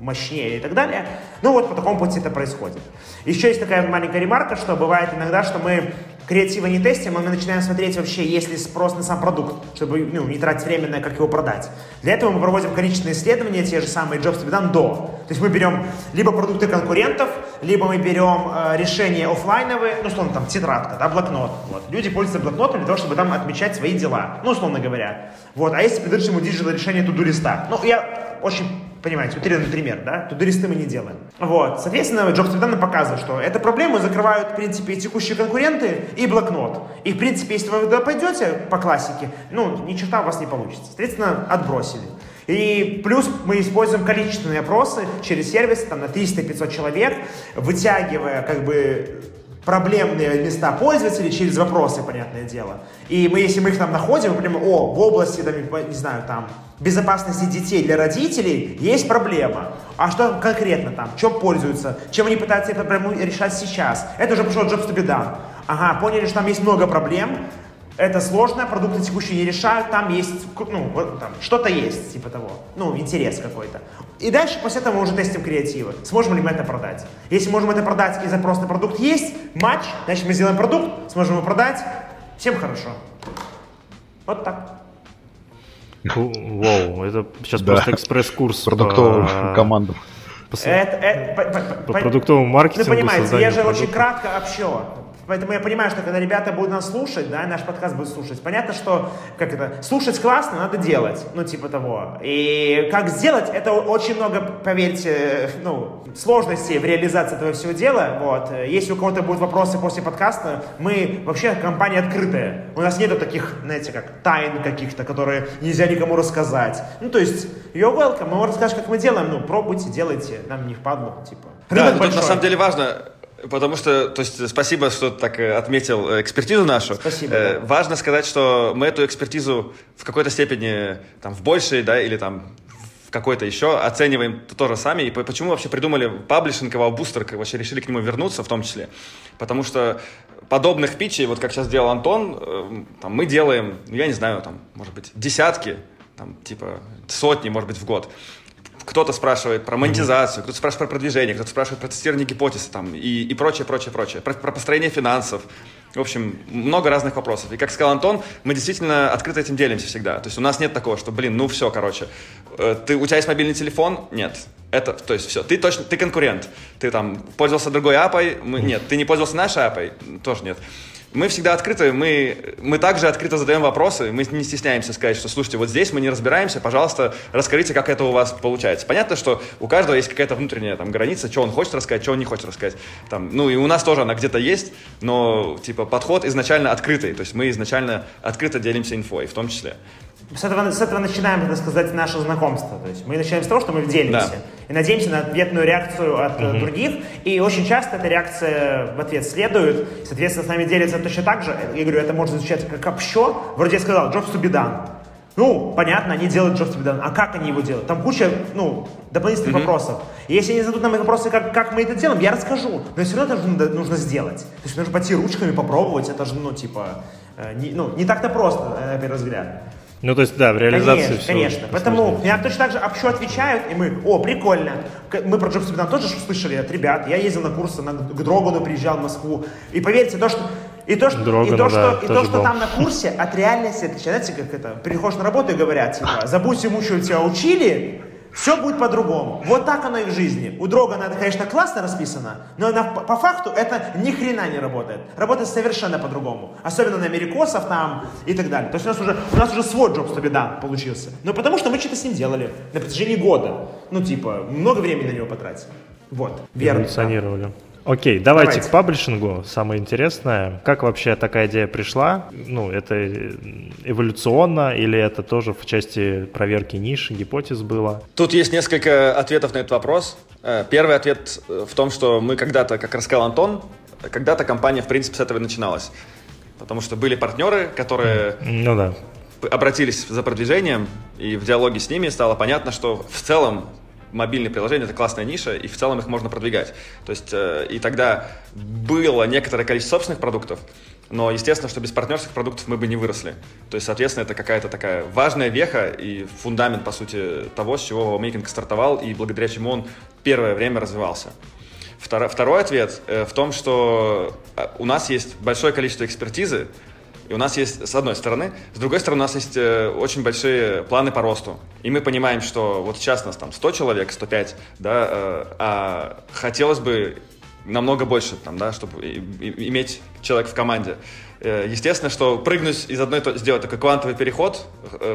мощнее и так далее. Ну вот по такому пути это происходит. Еще есть такая маленькая ремарка, что бывает иногда, что мы креатива не тестим, а мы начинаем смотреть вообще, есть ли спрос на сам продукт, чтобы ну, не тратить время на как его продать. Для этого мы проводим количественные исследования, те же самые Jobs to be done. То есть мы берем либо продукты конкурентов, либо мы берем э, решения офлайновые, ну, условно, там, тетрадка, да, блокнот. Вот. Люди пользуются блокнотом для того, чтобы там отмечать свои дела, ну, условно говоря. Вот. А если придешь ему digital решение to-do листа, ну, я очень Понимаете, утрированный пример, да? To-do листы мы не делаем. Вот. Соответственно, Jobs to be done показывает, что эту проблему закрывают, в принципе, и текущие конкуренты, и блокнот. И, в принципе, если вы туда пойдете по классике, ну, ни черта у вас не получится. Соответственно, отбросили. И плюс мы используем количественные опросы через сервис там, на 300-500 человек, вытягивая как бы проблемные места пользователей через вопросы, понятное дело. И мы, если мы их там находим, мы понимаем, о, в области, там, не знаю, там, безопасности детей для родителей есть проблема. А что конкретно там? Чем пользуются? Чем они пытаются эту проблему решать сейчас? Это уже пошел be done. Ага, поняли, что там есть много проблем, это сложно, продукты текущие не решают, там есть, ну, там, что-то есть, типа того, ну, интерес какой-то. И дальше после этого мы уже тестим креативы. Сможем ли мы это продать? Если можем это продать и запрос на продукт есть, матч, значит мы сделаем продукт, сможем его продать, всем хорошо. Вот так. Вау, это сейчас да. просто экспресс-курс. Продуктовым по... командам. По, это, это, по, по, по продуктовому маркетингу. Вы понимаете, я же очень кратко общо. Поэтому я понимаю, что когда ребята будут нас слушать, да, наш подкаст будет слушать, понятно, что, как это, слушать классно, надо делать, ну, типа того. И как сделать, это очень много, поверьте, ну, сложностей в реализации этого всего дела, вот. Если у кого-то будут вопросы после подкаста, мы вообще компания открытая. У нас нету таких, знаете, как тайн каких-то, которые нельзя никому рассказать. Ну, то есть, you're welcome, мы расскажем, как мы делаем, ну, пробуйте, делайте, нам не впадло, типа. Рынок да, тут на самом деле важно, Потому что, то есть, спасибо, что так э, отметил э, экспертизу нашу. Спасибо. Э, да. Важно сказать, что мы эту экспертизу в какой-то степени, там, в большей, да, или там в какой-то еще оцениваем тоже сами. И почему вообще придумали паблишинг, его бустер, как вообще решили к нему вернуться в том числе. Потому что подобных питчей, вот как сейчас делал Антон, там, мы делаем, ну, я не знаю, там, может быть, десятки, там, типа, сотни, может быть, в год кто-то спрашивает про монетизацию, кто-то спрашивает про продвижение, кто-то спрашивает про тестирование гипотез там, и, и прочее, прочее, прочее, про, про построение финансов. В общем, много разных вопросов. И как сказал Антон, мы действительно открыто этим делимся всегда. То есть у нас нет такого, что, блин, ну все, короче, э, ты, у тебя есть мобильный телефон? Нет. Это, то есть все, ты точно, ты конкурент. Ты там пользовался другой апой? Мы, нет. Ты не пользовался нашей апой? Тоже нет мы всегда открыты, мы, мы также открыто задаем вопросы, мы не стесняемся сказать, что, слушайте, вот здесь мы не разбираемся, пожалуйста, расскажите, как это у вас получается. Понятно, что у каждого есть какая-то внутренняя там граница, что он хочет рассказать, что он не хочет рассказать. Там, ну и у нас тоже она где-то есть, но типа подход изначально открытый, то есть мы изначально открыто делимся инфой, в том числе с этого, с этого начинаем, так сказать, наше знакомство. То есть мы начинаем с того, что мы делимся. Да. И надеемся на ответную реакцию от угу. других. И очень часто эта реакция в ответ следует. Соответственно, с нами делятся точно так же. Я говорю, это может звучать как общо. Вроде я сказал, jobs to be done. Ну, понятно, они делают jobs to be done. А как они его делают? Там куча, ну, дополнительных mm вопросов. И если они зададут нам вопросы, как, как мы это делаем, я расскажу. Но все равно это нужно, нужно сделать. То есть нужно пойти ручками попробовать. Это же, ну, типа, э, не, ну, не так-то просто, на первый взгляд. Ну, то есть, да, в реализации Конечно, все конечно. Поэтому меня точно так же общо отвечают, и мы, о, прикольно. Мы про там тоже слышали от ребят. Я ездил на курсы, на, к Дрогану приезжал в Москву. И поверьте, то, что и то, что, Дрогана, и то, что, да, и то, что там на курсе от реальности отличается. Знаете, как это? Приходишь на работу и говорят, типа, забудь ему, что тебя учили, все будет по-другому. Вот так оно и в жизни. У Дрогана это, конечно, классно расписано, но она, по факту это ни хрена не работает. Работает совершенно по-другому. Особенно на америкосов там и так далее. То есть у нас уже, у нас уже свой be done получился. Но потому что мы что-то с ним делали на протяжении года. Ну, типа, много времени на него потратили. Вот, верно. Эволюционировали. Окей, давайте, давайте к паблишингу. Самое интересное, как вообще такая идея пришла? Ну, это эволюционно или это тоже в части проверки ниш, гипотез было? Тут есть несколько ответов на этот вопрос. Э, первый ответ в том, что мы когда-то, как рассказал Антон, когда-то компания, в принципе, с этого и начиналась. Потому что были партнеры, которые ну, да. обратились за продвижением, и в диалоге с ними стало понятно, что в целом мобильные приложения это классная ниша, и в целом их можно продвигать. То есть, э, и тогда было некоторое количество собственных продуктов, но естественно, что без партнерских продуктов мы бы не выросли. То есть, соответственно, это какая-то такая важная веха и фундамент, по сути, того, с чего Wowmaking стартовал, и благодаря чему он первое время развивался. Второй, второй ответ э, в том, что э, у нас есть большое количество экспертизы, и у нас есть, с одной стороны, с другой стороны, у нас есть э, очень большие планы по росту. И мы понимаем, что вот сейчас нас там 100 человек, 105, да, э, а хотелось бы намного больше, там, да, чтобы иметь человек в команде. Э, естественно, что прыгнуть из одной, сделать такой квантовый переход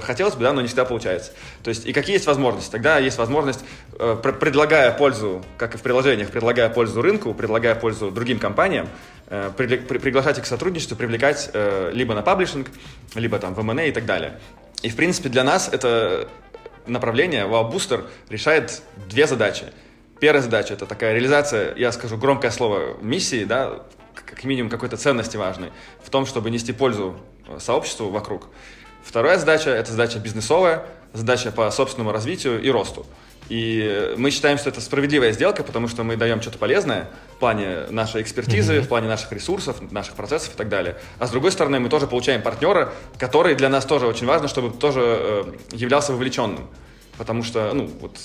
хотелось бы, да, но не всегда получается. То есть, и какие есть возможности? Тогда есть возможность, предлагая пользу, как и в приложениях, предлагая пользу рынку, предлагая пользу другим компаниям, приглашать их к сотрудничеству, привлекать либо на паблишинг, либо там в M&A и так далее. И, в принципе, для нас это направление, Wow Booster, решает две задачи. Первая задача – это такая реализация, я скажу громкое слово, миссии, да, как минимум какой-то ценности важной в том, чтобы нести пользу э, сообществу вокруг. Вторая задача – это задача бизнесовая, задача по собственному развитию и росту. И мы считаем, что это справедливая сделка, потому что мы даем что-то полезное в плане нашей экспертизы, mm-hmm. в плане наших ресурсов, наших процессов и так далее. А с другой стороны, мы тоже получаем партнера, который для нас тоже очень важно, чтобы тоже э, являлся вовлеченным. Потому что, ну, вот,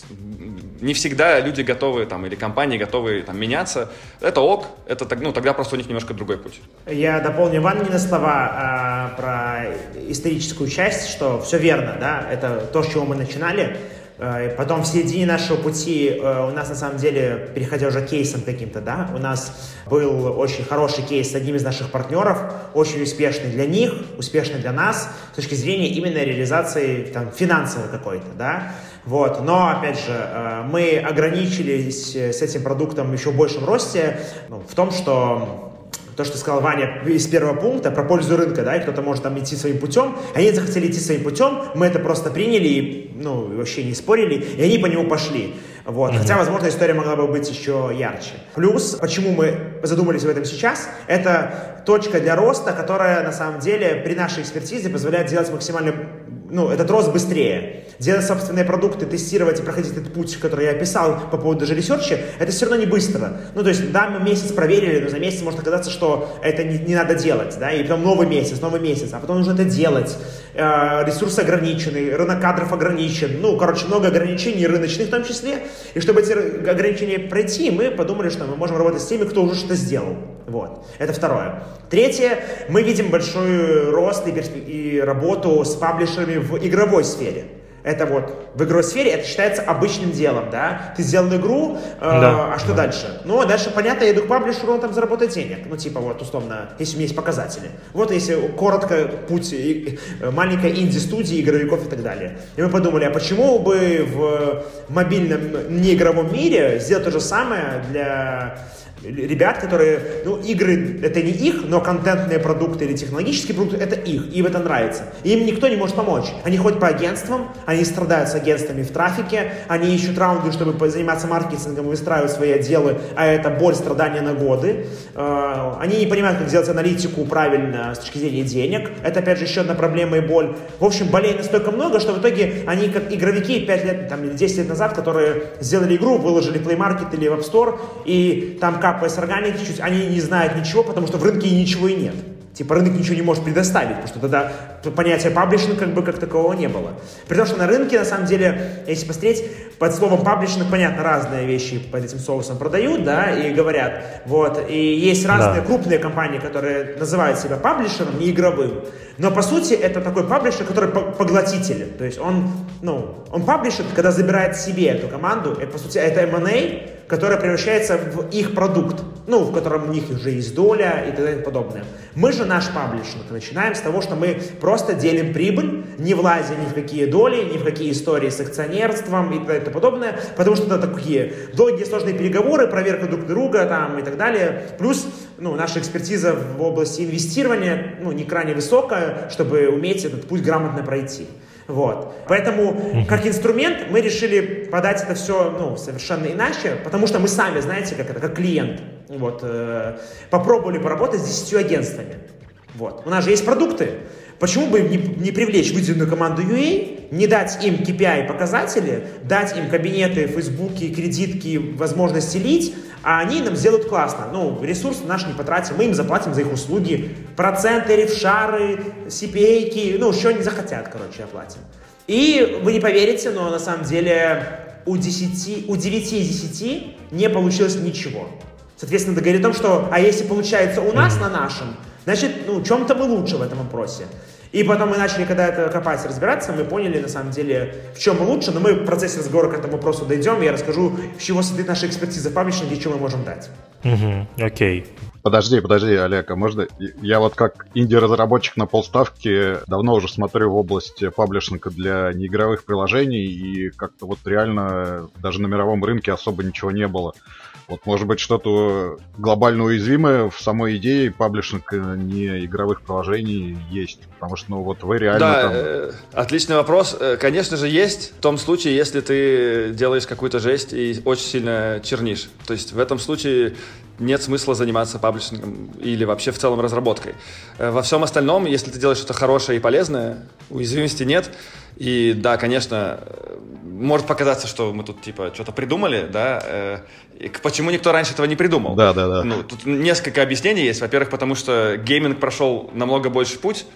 не всегда люди готовы, там, или компании готовы, там, меняться. Это ок, это, ну, тогда просто у них немножко другой путь. Я дополню Ваннина слова а, про историческую часть, что все верно, да, это то, с чего мы начинали. Э, потом в середине нашего пути э, у нас на самом деле, переходя уже к кейсам каким-то, да, у нас был очень хороший кейс с одним из наших партнеров, очень успешный для них, успешный для нас с точки зрения именно реализации там, финансовой какой-то, да. Вот. Но, опять же, э, мы ограничились с этим продуктом еще в большем росте ну, в том, что то, что сказал Ваня из первого пункта про пользу рынка, да, и кто-то может там идти своим путем, они захотели идти своим путем, мы это просто приняли и, ну, вообще не спорили, и они по нему пошли. Вот. Mm-hmm. Хотя, возможно, история могла бы быть еще ярче. Плюс, почему мы задумались в этом сейчас, это точка для роста, которая, на самом деле, при нашей экспертизе позволяет делать максимально ну, этот рост быстрее. Делать собственные продукты, тестировать и проходить этот путь, который я описал по поводу даже ресерча, это все равно не быстро. Ну, то есть, да, мы месяц проверили, но за месяц может оказаться, что это не, не надо делать, да, и потом новый месяц, новый месяц, а потом нужно это делать. Э, ресурсы ограничены, рынок кадров ограничен, ну, короче, много ограничений рыночных в том числе. И чтобы эти ограничения пройти, мы подумали, что мы можем работать с теми, кто уже что-то сделал. Вот. Это второе. Третье, мы видим большой рост и, и работу с паблишерами в игровой сфере. Это вот в игровой сфере это считается обычным делом, да? Ты сделал игру, э, да, а что да. дальше? Ну, дальше, понятно, я иду к паблишеру, он там заработает денег. Ну, типа, вот, условно, если у меня есть показатели. Вот если коротко путь э, маленькой инди-студии, игровиков и так далее. И мы подумали, а почему бы в мобильном неигровом мире сделать то же самое для ребят, которые, ну, игры это не их, но контентные продукты или технологические продукты это их, им это нравится. Им никто не может помочь. Они ходят по агентствам, они страдают с агентствами в трафике, они ищут раунды, чтобы заниматься маркетингом и выстраивать свои отделы, а это боль, страдания на годы. А, они не понимают, как сделать аналитику правильно с точки зрения денег. Это, опять же, еще одна проблема и боль. В общем, болей настолько много, что в итоге они, как игровики 5 лет, там, или 10 лет назад, которые сделали игру, выложили в Play Market или в App Store, и там как капая с органики, чуть они не знают ничего, потому что в рынке ничего и нет. Типа рынок ничего не может предоставить, потому что тогда понятия паблишинг как бы как такового не было. При том, что на рынке, на самом деле, если посмотреть, под словом паблишинг, понятно, разные вещи под этим соусом продают, да, и говорят, вот, и есть разные да. крупные компании, которые называют себя паблишером, не игровым, но по сути это такой паблишер, который поглотитель, то есть он, ну, он паблишит, когда забирает себе эту команду, это по сути это M&A, которая превращается в их продукт, ну, в котором у них уже есть доля и так далее и подобное. Мы же наш паблишинг начинаем с того, что мы просто делим прибыль, не влазя ни в какие доли, ни в какие истории с акционерством и далее и подобное, потому что это такие долгие сложные переговоры, проверка друг друга там и так далее. Плюс ну, наша экспертиза в области инвестирования ну, не крайне высокая, чтобы уметь этот путь грамотно пройти. Вот. Поэтому, как инструмент, мы решили подать это все ну, совершенно иначе, потому что мы сами, знаете, как это, как клиент. вот, э, попробовали поработать с 10 агентствами. Вот. У нас же есть продукты. Почему бы не, не привлечь выделенную команду UA, не дать им KPI показатели, дать им кабинеты, фейсбуки, кредитки, возможности лить, а они нам сделают классно. Ну, ресурс наш не потратим, мы им заплатим за их услуги, проценты, рефшары, CPA, ну, что они захотят, короче, оплатим. И вы не поверите, но на самом деле у, 10, у 9 из 10 не получилось ничего. Соответственно, это говорит о том, что, а если получается у нас на нашем, значит, ну, чем-то мы лучше в этом вопросе. И потом мы начали, когда это копать, разбираться, мы поняли, на самом деле, в чем мы лучше, но мы в процессе разговора к этому вопросу дойдем, и я расскажу, с чего состоит наша экспертиза в паблишинге и что мы можем дать. Угу, окей. Подожди, подожди, Олег, а можно... Я вот как инди-разработчик на полставки давно уже смотрю в область паблишинга для неигровых приложений, и как-то вот реально даже на мировом рынке особо ничего не было. Вот, может быть, что-то глобально уязвимое в самой идее паблишинг не игровых приложений есть. Потому что, ну, вот вы реально да, там... Э, отличный вопрос. Э, конечно же, есть в том случае, если ты делаешь какую-то жесть и очень сильно чернишь. То есть в этом случае нет смысла заниматься паблишингом или вообще в целом разработкой. Э, во всем остальном, если ты делаешь что-то хорошее и полезное, уязвимости нет. И да, конечно, может показаться, что мы тут типа что-то придумали, да, э, почему никто раньше этого не придумал? Да, да, да. Ну, тут несколько объяснений есть. Во-первых, потому что гейминг прошел намного больше путь,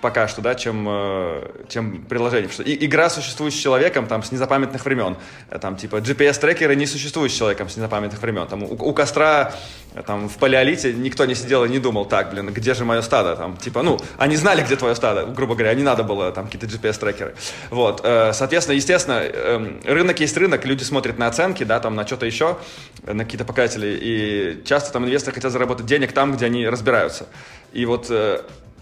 пока что, да, чем, э, чем приложение. Что и, игра существует с человеком там, с незапамятных времен. Э, там, типа, GPS-трекеры не существуют с человеком с незапамятных времен. Там, у, у костра э, там, в палеолите никто не сидел и не думал, так, блин, где же мое стадо? Там, типа, ну, они знали, где твое стадо, грубо говоря, не надо было там какие-то GPS-трекеры. Вот, соответственно, естественно, эм, рынок есть рынок, люди смотрят на оценки, да, там, на что-то еще, на какие-то показатели, и часто там инвесторы хотят заработать денег там, где они разбираются. И вот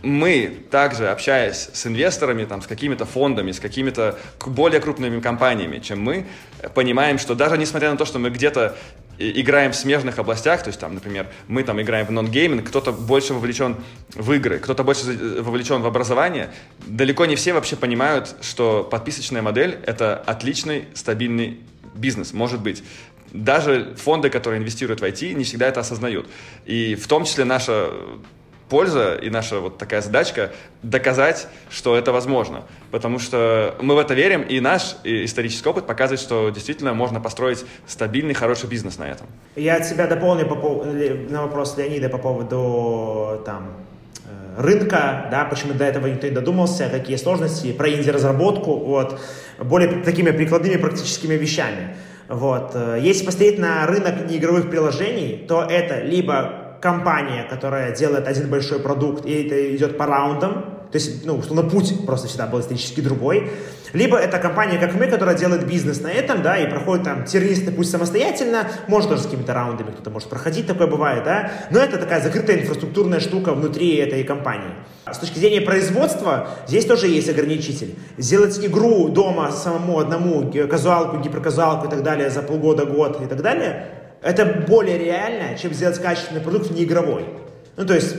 мы также, общаясь с инвесторами, там, с какими-то фондами, с какими-то более крупными компаниями, чем мы, понимаем, что даже несмотря на то, что мы где-то играем в смежных областях, то есть там, например, мы там играем в нон-гейминг, кто-то больше вовлечен в игры, кто-то больше вовлечен в образование, далеко не все вообще понимают, что подписочная модель — это отличный, стабильный бизнес, может быть. Даже фонды, которые инвестируют в IT, не всегда это осознают. И в том числе наша польза и наша вот такая задачка доказать, что это возможно. Потому что мы в это верим, и наш исторический опыт показывает, что действительно можно построить стабильный, хороший бизнес на этом. Я от себя дополню по поводу, на вопрос Леонида по поводу там, э, рынка, да, почему до этого никто не додумался, какие сложности, про инди-разработку, вот, более такими прикладными практическими вещами. Вот. Э, если посмотреть на рынок неигровых приложений, то это либо компания, которая делает один большой продукт, и это идет по раундам, то есть, ну, что на путь просто всегда был исторически другой. Либо это компания, как мы, которая делает бизнес на этом, да, и проходит там тернистый путь самостоятельно, может даже с какими-то раундами кто-то может проходить, такое бывает, да, но это такая закрытая инфраструктурная штука внутри этой компании. С точки зрения производства, здесь тоже есть ограничитель. Сделать игру дома самому одному, казуалку, гиперказуалку и так далее за полгода, год и так далее, это более реально, чем сделать качественный продукт не игровой. Ну, то есть,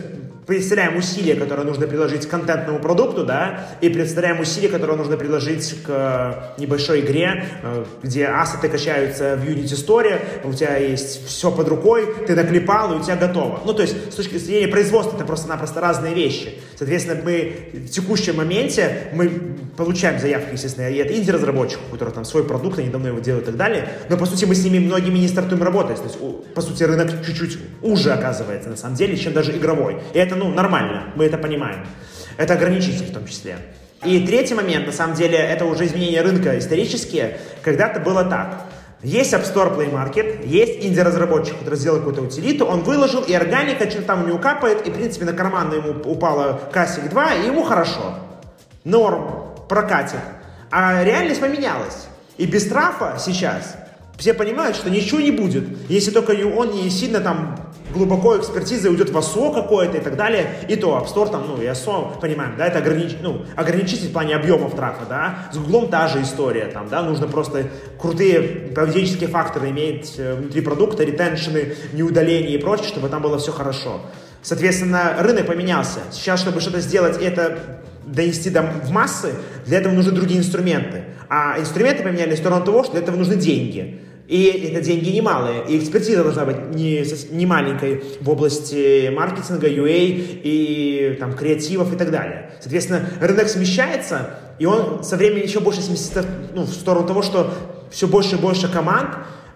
представляем усилия, которые нужно приложить к контентному продукту, да, и представляем усилия, которые нужно приложить к э, небольшой игре, э, где ассеты качаются в Unity Store, у тебя есть все под рукой, ты наклепал, и у тебя готово. Ну, то есть, с точки зрения производства, это просто-напросто разные вещи. Соответственно, мы в текущем моменте, мы получаем заявки, естественно, и от инди-разработчиков, у которых там свой продукт, они давно его делают и так далее, но, по сути, мы с ними многими не стартуем работать. То есть, по сути, рынок чуть-чуть уже оказывается, на самом деле, чем даже игровой. И это ну, нормально, мы это понимаем. Это ограничитель в том числе. И третий момент, на самом деле, это уже изменения рынка исторические. Когда-то было так. Есть App Store Play Market, есть инди-разработчик, который сделал какую-то утилиту, он выложил, и органика что-то там у него капает, и, в принципе, на карман ему упала кассик 2, и ему хорошо. Норм, прокатит. А реальность поменялась. И без штрафа сейчас все понимают, что ничего не будет, если только он не сильно там глубоко экспертиза уйдет в ОСО какое-то и так далее, и то App Store там, ну, и ОСО, понимаем, да, это огранич... ну, ограничитель в плане объемов трафа, да, с Гуглом та же история, там, да, нужно просто крутые поведенческие факторы иметь э, внутри продукта, ретеншены, неудаление и прочее, чтобы там было все хорошо. Соответственно, рынок поменялся. Сейчас, чтобы что-то сделать, это донести до, в массы, для этого нужны другие инструменты. А инструменты поменялись в сторону того, что для этого нужны деньги. И это деньги немалые. И экспертиза должна быть не, не маленькой в области маркетинга, UA и там, креативов и так далее. Соответственно, рынок смещается, и он со временем еще больше сместится ну, в сторону того, что все больше и больше команд,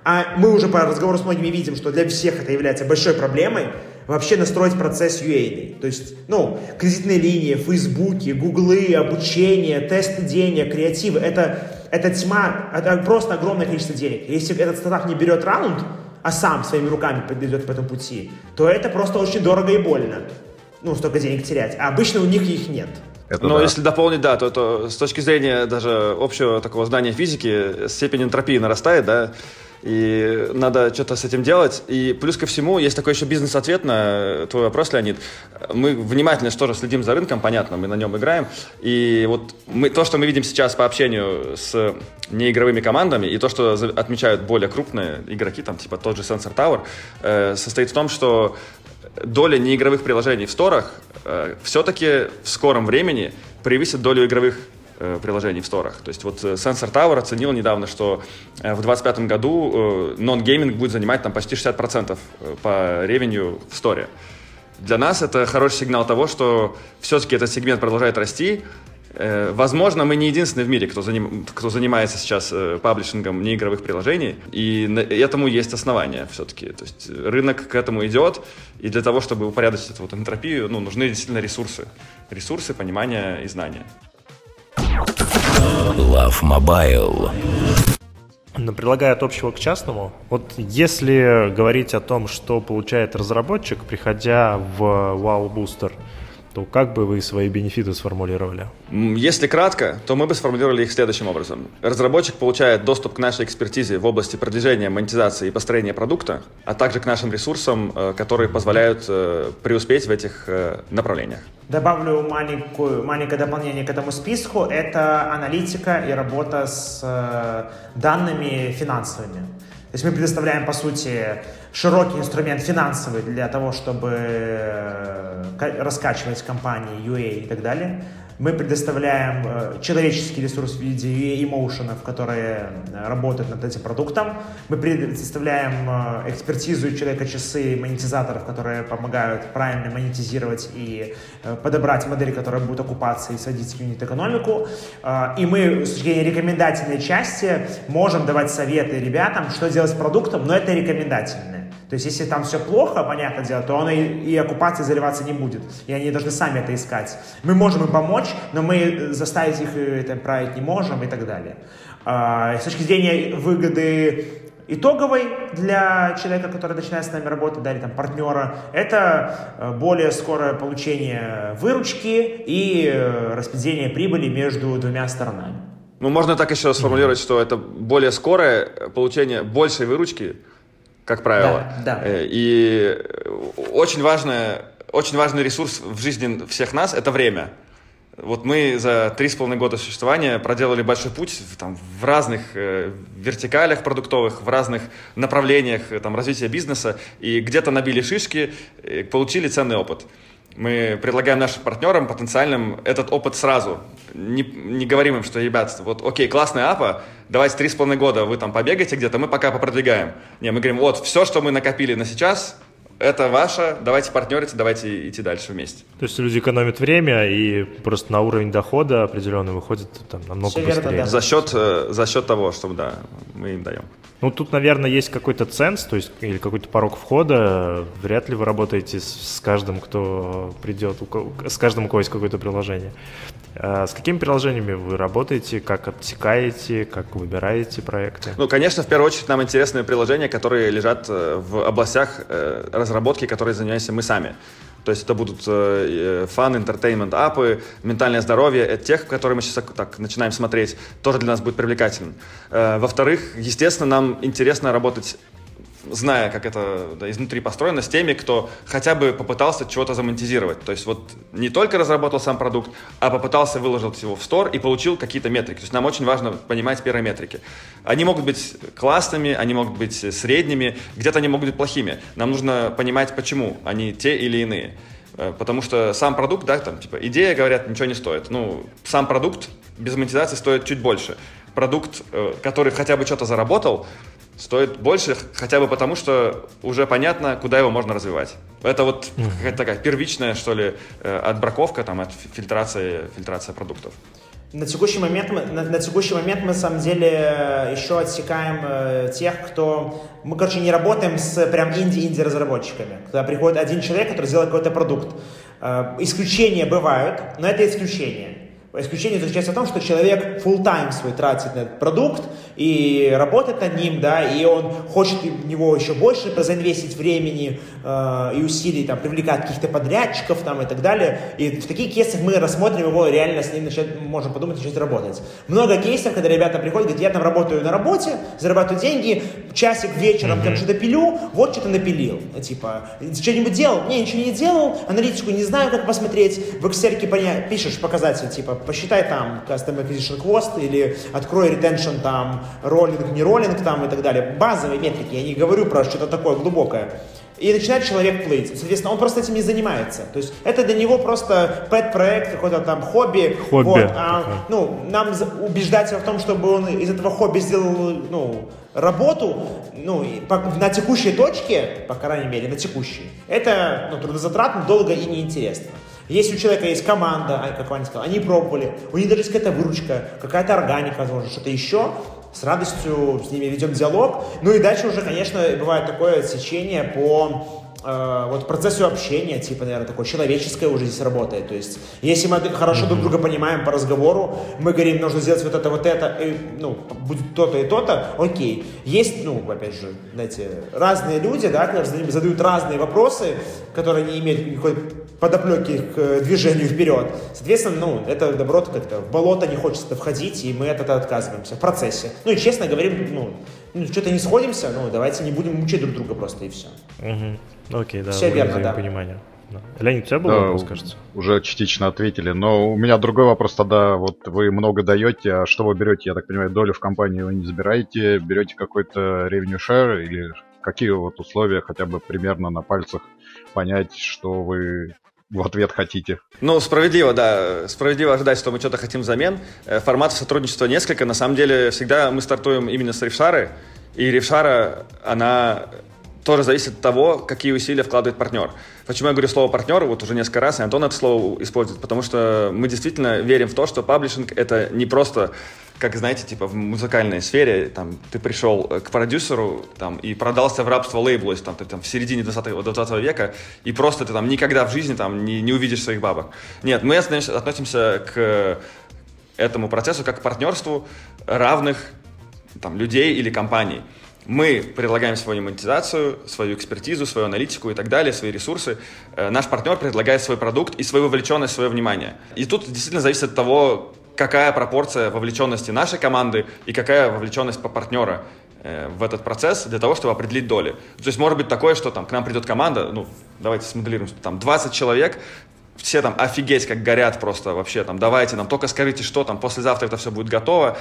а мы уже по разговору с многими видим, что для всех это является большой проблемой, вообще настроить процесс UA. То есть, ну, кредитные линии, фейсбуки, гуглы, обучение, тесты денег, креативы, это, это тьма, это просто огромное количество денег. Если этот стартап не берет раунд, а сам своими руками идет по этому пути, то это просто очень дорого и больно. Ну, столько денег терять. А обычно у них их нет. Это Но да. если дополнить, да, то, то с точки зрения даже общего такого знания физики, степень энтропии нарастает, да, и надо что-то с этим делать. И плюс ко всему, есть такой еще бизнес-ответ на твой вопрос, Леонид. Мы внимательно тоже следим за рынком, понятно, мы на нем играем. И вот мы, то, что мы видим сейчас по общению с неигровыми командами, и то, что отмечают более крупные игроки, там типа тот же Sensor Tower, э, состоит в том, что доля неигровых приложений в сторах э, все-таки в скором времени превысит долю игровых Э, приложений в сторах. То есть вот э, Sensor Tower оценил недавно, что э, в 2025 году нон-гейминг будет занимать там почти 60% по ревеню в сторе. Для нас это хороший сигнал того, что все-таки этот сегмент продолжает расти. Возможно, мы не единственные в мире, кто, заним, кто занимается сейчас паблишингом неигровых приложений, и этому есть основания все-таки. То есть рынок к этому идет, и для того, чтобы упорядочить эту вот энтропию, ну, нужны действительно ресурсы. Ресурсы, понимание и знания. Love Mobile. Но прилагая от общего к частному, вот если говорить о том, что получает разработчик, приходя в Wow Booster, то как бы вы свои бенефиты сформулировали? Если кратко, то мы бы сформулировали их следующим образом. Разработчик получает доступ к нашей экспертизе в области продвижения, монетизации и построения продукта, а также к нашим ресурсам, э, которые позволяют э, преуспеть в этих э, направлениях. Добавлю маленькую, маленькое дополнение к этому списку. Это аналитика и работа с данными финансовыми. То есть мы предоставляем, по сути, широкий инструмент финансовый для того, чтобы раскачивать компании UA и так далее. Мы предоставляем э, человеческий ресурс в виде эмоушенов, которые э, работают над этим продуктом. Мы предоставляем э, экспертизу человека-часы монетизаторов, которые помогают правильно монетизировать и подобрать модель, которая будет окупаться и сводить юнит-экономику. И мы с точки зрения рекомендательной части можем давать советы ребятам, что делать с продуктом, но это рекомендательные. То есть, если там все плохо, понятное дело, то он и, и оккупацией заливаться не будет. И они должны сами это искать. Мы можем им помочь, но мы заставить их э, это править не можем и так далее. А, с точки зрения выгоды итоговой для человека, который начинает с нами работать, да, или там партнера, это э, более скорое получение выручки и э, распределение прибыли между двумя сторонами. Ну, можно так еще сформулировать, что это более скорое получение большей выручки, как правило. Да, да. Э, и очень, важное, очень важный ресурс в жизни всех нас – это время. Вот мы за три с половиной года существования проделали большой путь там, в разных э, вертикалях продуктовых, в разных направлениях э, там, развития бизнеса, и где-то набили шишки, э, получили ценный опыт. Мы предлагаем нашим партнерам потенциальным этот опыт сразу. Не, не говорим им, что, ребят, вот, окей, классная апа, давайте три с половиной года вы там побегаете где-то, мы пока попродвигаем. Не, мы говорим, вот, все, что мы накопили на сейчас, это ваше, давайте партнериться, давайте идти дальше вместе. То есть люди экономят время и просто на уровень дохода определенный выходит там намного Все быстрее. Верно, да. За счет, э, за счет того, что да, мы им даем. Ну, тут, наверное, есть какой-то ценз, то есть или какой-то порог входа. Вряд ли вы работаете с, с каждым, кто придет, с каждым, у кого есть какое-то приложение. А с какими приложениями вы работаете, как отсекаете, как выбираете проекты? Ну, конечно, в первую очередь нам интересны приложения, которые лежат э, в областях э, разработки, которые занимаемся мы сами. То есть это будут э, фан, entertainment, апы, ментальное здоровье. Это тех, которые мы сейчас так начинаем смотреть, тоже для нас будет привлекательным. Э, во-вторых, естественно, нам интересно работать зная, как это да, изнутри построено, с теми, кто хотя бы попытался чего-то замонетизировать. То есть вот не только разработал сам продукт, а попытался выложить его в стор и получил какие-то метрики. То есть нам очень важно понимать первые метрики. Они могут быть классными, они могут быть средними, где-то они могут быть плохими. Нам нужно понимать, почему они те или иные. Э, потому что сам продукт, да, там, типа, идея, говорят, ничего не стоит. Ну, сам продукт без монетизации стоит чуть больше. Продукт, э, который хотя бы что-то заработал, стоит больше, хотя бы потому, что уже понятно, куда его можно развивать. Это вот mm-hmm. какая-то такая первичная, что ли, э, отбраковка, там, от фильтрации, фильтрация продуктов. На текущий момент мы, на, на текущий момент мы на самом деле еще отсекаем э, тех, кто мы, короче, не работаем с прям инди-инди разработчиками. Когда приходит один человек, который сделает какой-то продукт. Э, исключения бывают, но это исключение. Исключение заключается в том, что человек full time свой тратит на этот продукт и работает над ним, да, и он хочет в него еще больше заинвестить времени э, и усилий, там, привлекать каких-то подрядчиков там, и так далее. И в таких кейсах мы рассмотрим его, реально с ним начать, можем подумать, начать работать. Много кейсов, когда ребята приходят, говорят, я там работаю на работе, зарабатываю деньги, часик вечером mm-hmm. там что-то пилю, вот что-то напилил. Типа, что-нибудь делал? Не, ничего не делал, аналитику не знаю, как посмотреть, в Excel пишешь показатель, типа, посчитай там Custom Acquisition Cost или открой retention там, роллинг, не роллинг там и так далее. Базовые метрики, я не говорю про что-то такое глубокое. И начинает человек плыть. Соответственно, он просто этим не занимается. То есть это для него просто пэт-проект, какой-то там хобби. Хобби. Вот. А, ну, нам убеждать его в том, чтобы он из этого хобби сделал ну, работу ну, по, на текущей точке, по крайней мере, на текущей, это ну, трудозатратно, долго и неинтересно. Если у человека есть команда, а, как Ваня сказал, они пробовали, у них даже есть какая-то выручка, какая-то органика, возможно, что-то еще, с радостью с ними ведем диалог. Ну и дальше уже, конечно, бывает такое отсечение по э, вот процессу общения, типа, наверное, такое человеческое уже здесь работает. То есть, если мы хорошо друг друга понимаем по разговору, мы говорим, нужно сделать вот это, вот это, и, ну, будет то-то и то-то, окей. Есть, ну, опять же, знаете, разные люди, да, которые задают разные вопросы, которые не имеют никакой подоплеки к э, движению вперед. Соответственно, ну, это, наоборот, как-то в болото не хочется входить, и мы от этого отказываемся в процессе. Ну и честно говорим, ну, ну что-то не сходимся, ну, давайте не будем мучить друг друга просто, и все. Угу. Окей, да, все верно, да. понимание. Да. Леонид, у тебя был да, вопрос, кажется? Уже частично ответили, но у меня другой вопрос тогда. Вот вы много даете, а что вы берете? Я так понимаю, долю в компании вы не забираете, берете какой-то revenue share или какие вот условия хотя бы примерно на пальцах понять, что вы в ответ хотите. Ну, справедливо, да. Справедливо ожидать, что мы что-то хотим взамен. Э, форматов сотрудничества несколько. На самом деле, всегда мы стартуем именно с ревшары. И ревшара, она тоже зависит от того, какие усилия вкладывает партнер. Почему я говорю слово партнер, вот уже несколько раз, и Антон это слово использует, потому что мы действительно верим в то, что паблишинг — это не просто как, знаете, типа в музыкальной сфере, там, ты пришел э, к продюсеру, там, и продался в рабство лейблу, если там, ты там в середине 20, 20 века, и просто ты там никогда в жизни там не, не увидишь своих бабок. Нет, мы относимся к этому процессу как к партнерству равных там, людей или компаний. Мы предлагаем свою монетизацию, свою экспертизу, свою аналитику и так далее, свои ресурсы. Э, наш партнер предлагает свой продукт и свою вовлеченность, свое внимание. И тут действительно зависит от того, какая пропорция вовлеченности нашей команды и какая вовлеченность по партнера э, в этот процесс для того, чтобы определить доли. То есть может быть такое, что там к нам придет команда, ну, давайте смоделируем, что там 20 человек, все там офигеть как горят просто вообще там, давайте нам только скажите, что там, послезавтра это все будет готово,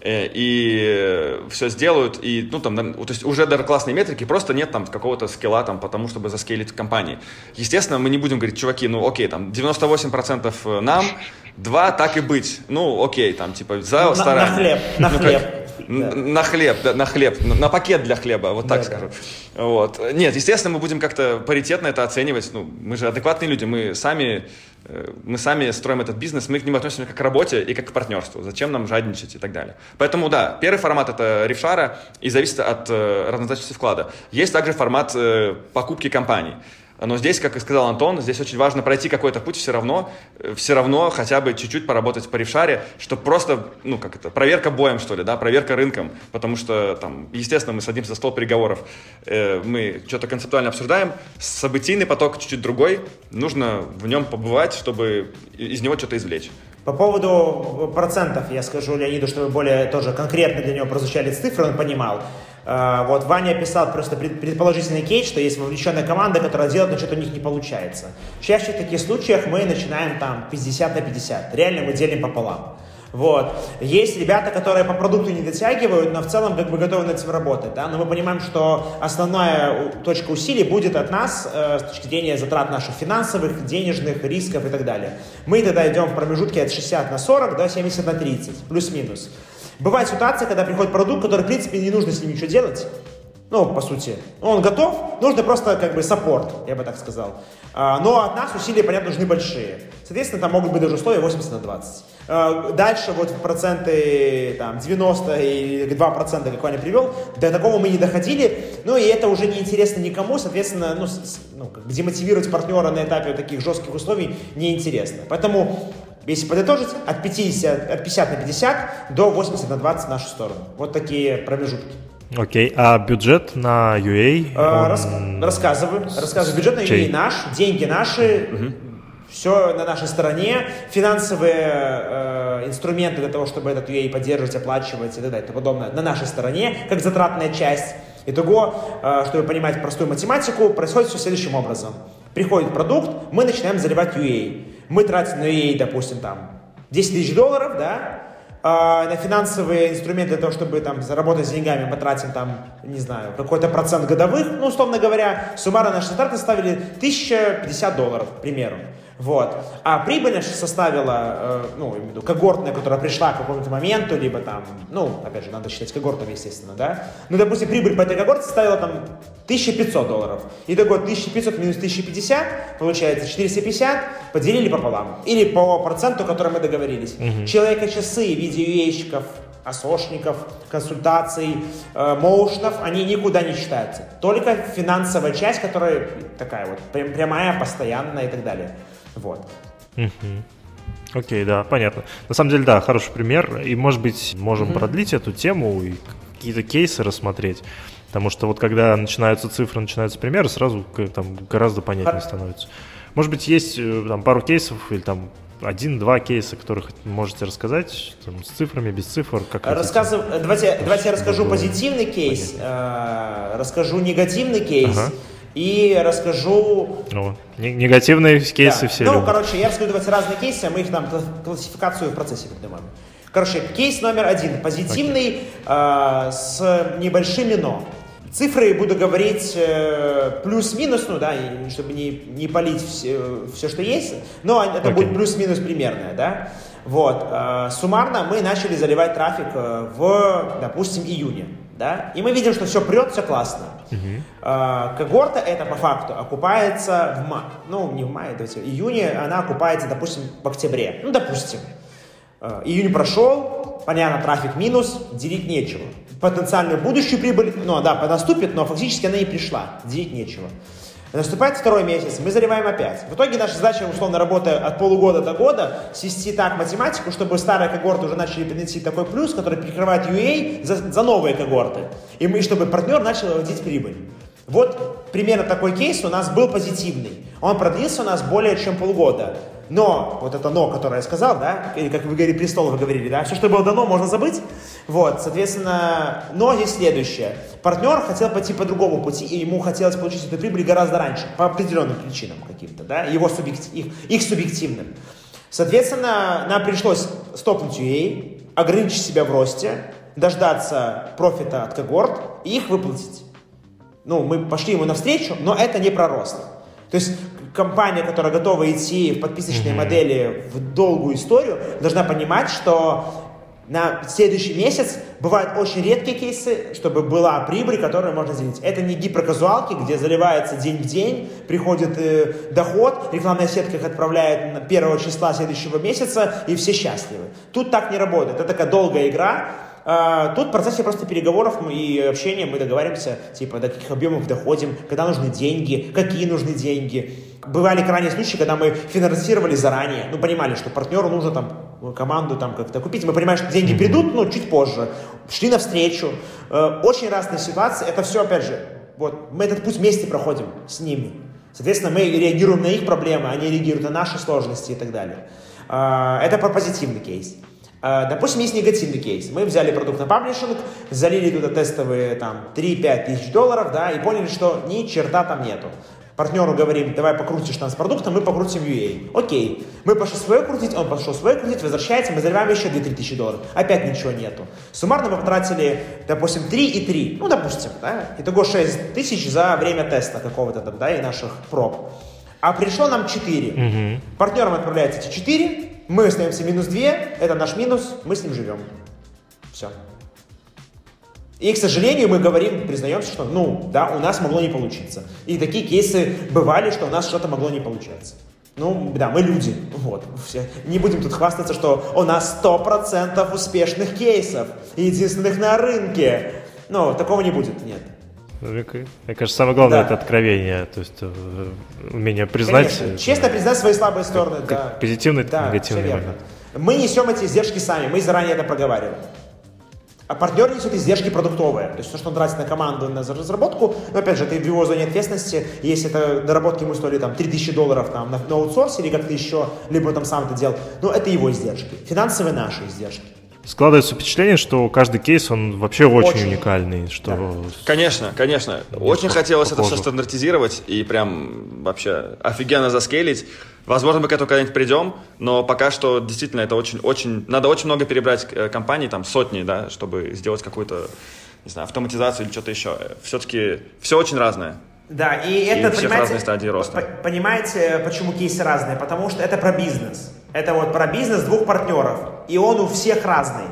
э, и все сделают, и, ну, там, то есть уже даже классные метрики, просто нет там какого-то скилла там, потому чтобы заскейлить компании. Естественно, мы не будем говорить, чуваки, ну, окей, там, 98% нам, два так и быть. Ну, окей, там, типа, за на, старание. На хлеб, на ну, хлеб. Да. На хлеб, да, на хлеб, на, пакет для хлеба, вот так да, скажу. Да. Вот. Нет, естественно, мы будем как-то паритетно это оценивать. Ну, мы же адекватные люди, мы сами, э, мы сами строим этот бизнес, мы к нему относимся как к работе и как к партнерству. Зачем нам жадничать и так далее. Поэтому, да, первый формат это рефшара и зависит от э, равнозначности вклада. Есть также формат э, покупки компаний. Но здесь, как и сказал Антон, здесь очень важно пройти какой-то путь все равно, э, все равно хотя бы чуть-чуть поработать по ревшаре, чтобы просто, ну, как это, проверка боем, что ли, да, проверка рынком, потому что, там, естественно, мы садимся за стол переговоров, э, мы что-то концептуально обсуждаем, событийный поток чуть-чуть другой, нужно в нем побывать, чтобы из него что-то извлечь. По поводу процентов я скажу Леониду, чтобы более тоже конкретно для него прозвучали цифры, он понимал. А, вот Ваня описал просто предположительный кейс, что есть вовлеченная команда, которая делает, но что-то у них не получается. Чаще в таких случаях мы начинаем там 50 на 50. Реально мы делим пополам. Вот. Есть ребята, которые по продукту не дотягивают, но в целом как бы готовы над этим работать. Да? Но мы понимаем, что основная точка усилий будет от нас э, с точки зрения затрат наших финансовых, денежных, рисков и так далее. Мы тогда идем в промежутке от 60 на 40 до 70 на 30, плюс-минус. Бывает ситуация, когда приходит продукт, который, в принципе, не нужно с ним ничего делать, ну, по сути. Он готов, нужно просто как бы саппорт, я бы так сказал. А, но от нас усилия, понятно, нужны большие. Соответственно, там могут быть даже условия 80 на 20. А, дальше вот проценты там, 90 или 2 процента, какой я привел, до такого мы не доходили. Ну и это уже не интересно никому, соответственно, ну, ну, как бы демотивировать партнера на этапе таких жестких условий неинтересно. Поэтому если подытожить, от 50, от 50 на 50 до 80 на 20 в нашу сторону. Вот такие промежутки. Окей, а бюджет на UA? А, он... Рас, рассказываю, рассказываю. Бюджет на UA наш, деньги наши, угу. все на нашей стороне, финансовые э, инструменты для того, чтобы этот UA поддерживать, оплачивать и так далее и тому подобное на нашей стороне, как затратная часть. Итого, э, чтобы понимать простую математику, происходит все следующим образом. Приходит продукт, мы начинаем заливать UA. Мы тратим на UA, допустим, там 10 тысяч долларов, да, а, на финансовые инструменты для того, чтобы там заработать с деньгами, мы тратим там, не знаю, какой-то процент годовых, ну, условно говоря, суммарно наши затраты ставили 1050 долларов, к примеру. Вот. А прибыль наша составила, э, ну, имею в виду, когортная, которая пришла к какому-то моменту, либо там, ну, опять же, надо считать когортами, естественно, да. Ну, допустим, прибыль по этой когорте составила там 1500 долларов. И такой 1500 минус 1050, получается 450, поделили пополам. Или по проценту, который мы договорились. Угу. Человека-часы в виде ua асошников, консультаций, э, моушенов, они никуда не считаются. Только финансовая часть, которая такая вот прямая, постоянная и так далее. Вот. Окей, да, понятно. На самом деле, да, хороший пример. И, может быть, можем угу. продлить эту тему и какие-то кейсы рассмотреть. Потому что вот когда начинаются цифры, начинаются примеры, сразу там гораздо понятнее становится. Может быть, есть э, там пару кейсов или там один-два кейса, которых можете рассказать там, с цифрами, без цифр? Как Рассказыв... давайте, давайте я расскажу позитивный кейс, э, расскажу негативный кейс. Ага и расскажу... Ну, негативные кейсы да. все Ну, любят. короче, я расскажу давайте разные кейсы, а мы их там классификацию в процессе придумаем. Короче, кейс номер один. Позитивный, okay. э, с небольшими «но». Цифры буду говорить э, плюс-минус, ну да, чтобы не, не палить все, все, что есть, но это okay. будет плюс-минус примерное, да. Вот, э, суммарно мы начали заливать трафик э, в, допустим, июне да, и мы видим, что все прет, все классно. А, когорта это по факту окупается в мае, ну не в мае, давайте, в июне она окупается, допустим, в октябре, ну допустим. А, июнь прошел, понятно, трафик минус, делить нечего. Потенциальную будущую прибыль, ну да, наступит, но фактически она не пришла, делить нечего. Наступает второй месяц, мы заливаем опять. В итоге наша задача, условно, работая от полугода до года, свести так математику, чтобы старые когорты уже начали приносить такой плюс, который перекрывает UA за, за новые когорты. И мы, чтобы партнер начал выводить прибыль. Вот примерно такой кейс у нас был позитивный. Он продлился у нас более чем полгода. Но, вот это но, которое я сказал, да, или как вы говорили, престол вы говорили, да, все, что было дано, можно забыть. Вот, соответственно, но здесь следующее. Партнер хотел пойти по другому пути, и ему хотелось получить эту прибыль гораздо раньше, по определенным причинам каким-то, да, его субъектив, их, их субъективным. Соответственно, нам пришлось стопнуть UA, ограничить себя в росте, дождаться профита от когорт и их выплатить. Ну, мы пошли ему навстречу, но это не про рост. То есть компания, которая готова идти в подписочные mm-hmm. модели в долгую историю, должна понимать, что на следующий месяц бывают очень редкие кейсы, чтобы была прибыль, которую можно сделать. Это не гиперказуалки, где заливается день в день, приходит э, доход, рекламная сетка их отправляет на первого числа следующего месяца, и все счастливы. Тут так не работает. Это такая долгая игра, а, тут в процессе просто переговоров и общения мы договариваемся, типа, до каких объемов доходим, когда нужны деньги, какие нужны деньги. Бывали крайние случаи, когда мы финансировали заранее, ну, понимали, что партнеру нужно там команду там как-то купить. Мы понимаем, что деньги придут, ну, чуть позже. Шли навстречу. Э, очень разные ситуации. Это все, опять же, вот, мы этот путь вместе проходим с ними. Соответственно, мы реагируем на их проблемы, они реагируют на наши сложности и так далее. А, это про позитивный кейс. А, допустим, есть негативный кейс. Мы взяли продукт на паблишинг, залили туда тестовые там 3-5 тысяч долларов, да, и поняли, что ни черта там нету. Партнеру говорим, давай покрутишь нас продуктом, мы покрутим UA. Окей. Мы пошли свое крутить, он пошел свое крутить, возвращается, мы заливаем еще 2-3 тысячи долларов. Опять ничего нету. Суммарно мы потратили, допустим, 3 и 3. Ну, допустим, да. Итого 6 тысяч за время теста какого-то там, да, и наших проб. А пришло нам 4. Угу. Партнерам отправляется эти 4, мы остаемся минус 2, это наш минус, мы с ним живем. Все. И, к сожалению, мы говорим, признаемся, что, ну, да, у нас могло не получиться. И такие кейсы бывали, что у нас что-то могло не получаться. Ну, да, мы люди, вот, все. Не будем тут хвастаться, что у нас 100% успешных кейсов, единственных на рынке. Но такого не будет, нет. Мне кажется, самое главное да. это откровение, то есть э, умение признать. Конечно. Честно признать свои слабые стороны, как, да. Позитивный, да, негативный момент. Мы несем эти издержки сами, мы заранее это проговариваем. А партнер несет издержки продуктовые. То есть то, что он тратит на команду, на разработку, но опять же, это в его зоне ответственности. Если это доработки ему стоили там 3000 долларов там, на, на аутсорсе или как-то еще, либо там сам это делал, ну это его издержки. Финансовые наши издержки. Складывается впечатление, что каждый кейс, он вообще очень, очень. уникальный. Что... Да. Конечно, конечно. Очень хотелось похоже. это все стандартизировать и прям вообще офигенно заскейлить. Возможно, мы к этому когда-нибудь придем, но пока что действительно это очень-очень... Надо очень много перебрать э, компаний, там сотни, да, чтобы сделать какую-то, не знаю, автоматизацию или что-то еще. Все-таки все очень разное. Да, и это, и понимаете, разные стадии роста. Понимаете, почему кейсы разные? Потому что это про бизнес. Это вот про бизнес двух партнеров. И он у всех разный.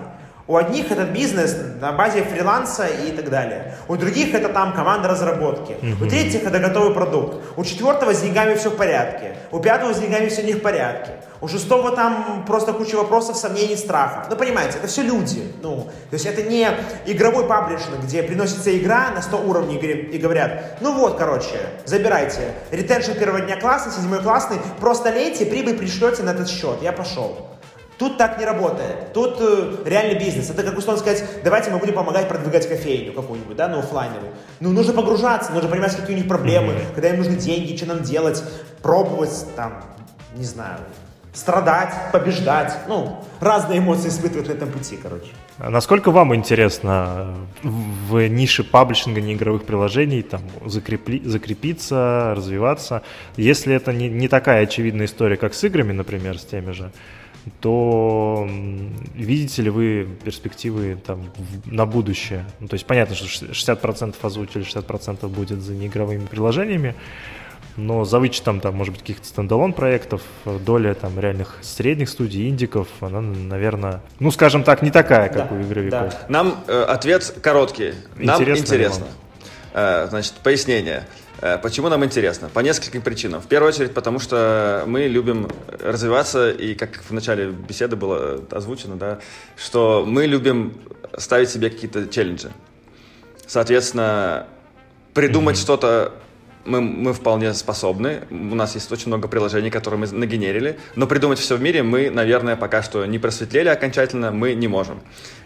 У одних этот бизнес на базе фриланса и так далее. У других это там команда разработки. Mm-hmm. У третьих это готовый продукт. У четвертого с деньгами все в порядке. У пятого с деньгами все не в порядке. У шестого там просто куча вопросов, сомнений, страхов. Ну, понимаете, это все люди. Ну, то есть это не игровой паблишинг, где приносится игра на 100 уровней и говорят, ну вот, короче, забирайте. Ретеншн первого дня классный, седьмой классный, просто лейте, прибыль пришлете на этот счет. Я пошел. Тут так не работает. Тут э, реальный бизнес. Это как условно сказать, давайте мы будем помогать продвигать кофейню какую-нибудь, да, ну офлайновую. Ну, нужно погружаться, нужно понимать, какие у них проблемы, mm-hmm. когда им нужны деньги, что нам делать, пробовать, там, не знаю, страдать, побеждать. Ну, разные эмоции испытывать на этом пути, короче. А насколько вам интересно в нише паблишинга неигровых приложений там, закрепли, закрепиться, развиваться? Если это не, не такая очевидная история, как с играми, например, с теми же, то видите ли вы перспективы там, на будущее? Ну, то есть понятно, что 60% озвучили, 60% будет за неигровыми приложениями, но за вычетом, там, может быть, каких-то стендалон проектов, доля там реальных средних студий, индиков, она, наверное, ну, скажем так, не такая, как да, у игровиков. Да. Нам э, ответ короткий. Нам интересно. интересно. Э, значит, пояснение. Э, почему нам интересно? По нескольким причинам. В первую очередь, потому что мы любим развиваться, и как в начале беседы было озвучено, да, что мы любим ставить себе какие-то челленджи. Соответственно, придумать mm-hmm. что-то мы, мы вполне способны. У нас есть очень много приложений, которые мы нагенерили. Но придумать все в мире мы, наверное, пока что не просветлели окончательно, мы не можем.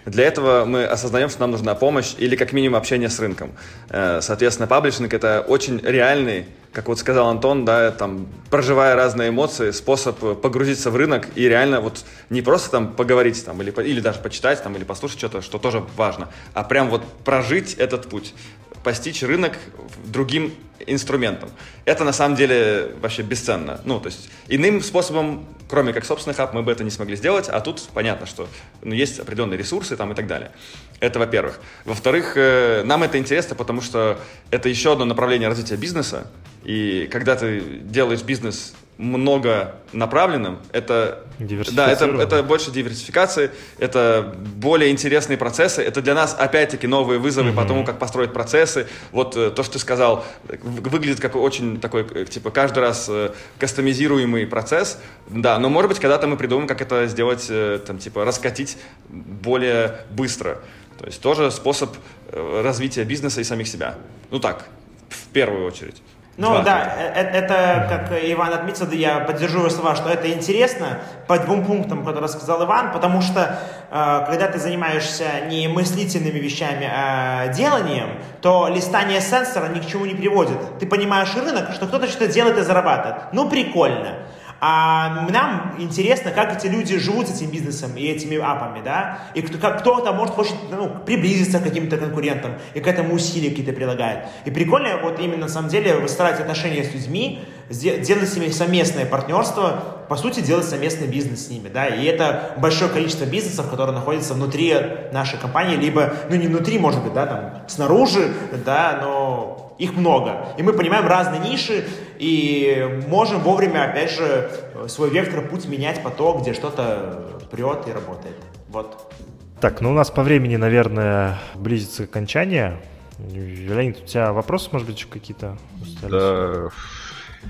Для этого мы осознаем, что нам нужна помощь или как минимум общение с рынком. Э, соответственно, паблишинг — это очень реальный, как вот сказал Антон, да, там, проживая разные эмоции, способ погрузиться в рынок и реально вот не просто там поговорить там, или, или даже почитать там, или послушать что-то, что тоже важно, а прям вот прожить этот путь постичь рынок другим инструментом. Это на самом деле вообще бесценно. Ну, то есть иным способом, кроме как собственных ап, мы бы это не смогли сделать, а тут понятно, что ну, есть определенные ресурсы там и так далее. Это во-первых. Во-вторых, э, нам это интересно, потому что это еще одно направление развития бизнеса, и когда ты делаешь бизнес много направленным, это, да, это, это больше диверсификации, это более интересные процессы, это для нас опять-таки новые вызовы mm-hmm. по тому, как построить процессы. Вот э, то, что ты сказал, выглядит как очень такой, э, типа, каждый раз э, кастомизируемый процесс, да, но может быть когда-то мы придумаем, как это сделать, там, типа, раскатить более быстро. То есть тоже способ развития бизнеса и самих себя. Ну так, в первую очередь. Ну Два. да, это, это, как Иван отметил, я поддержу его слова, что это интересно по двум пунктам, которые сказал Иван, потому что э, когда ты занимаешься не мыслительными вещами, а деланием, то листание сенсора ни к чему не приводит. Ты понимаешь рынок, что кто-то что-то делает и зарабатывает. Ну прикольно. А нам интересно, как эти люди живут с этим бизнесом и этими апами, да, и кто, как, кто-то, может, хочет ну, приблизиться к каким-то конкурентам и к этому усилия какие-то прилагает. И прикольно вот именно, на самом деле, выстраивать отношения с людьми, делать с ними совместное партнерство, по сути, делать совместный бизнес с ними, да, и это большое количество бизнесов, которые находятся внутри нашей компании, либо, ну, не внутри, может быть, да, там, снаружи, да, но их много. И мы понимаем разные ниши и можем вовремя, опять же, свой вектор, путь менять по то, где что-то прет и работает. Вот. Так, ну у нас по времени, наверное, близится окончание. Леонид, у тебя вопросы, может быть, еще какие-то остались? Да,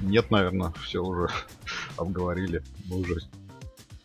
нет, наверное, все уже обговорили. Мы уже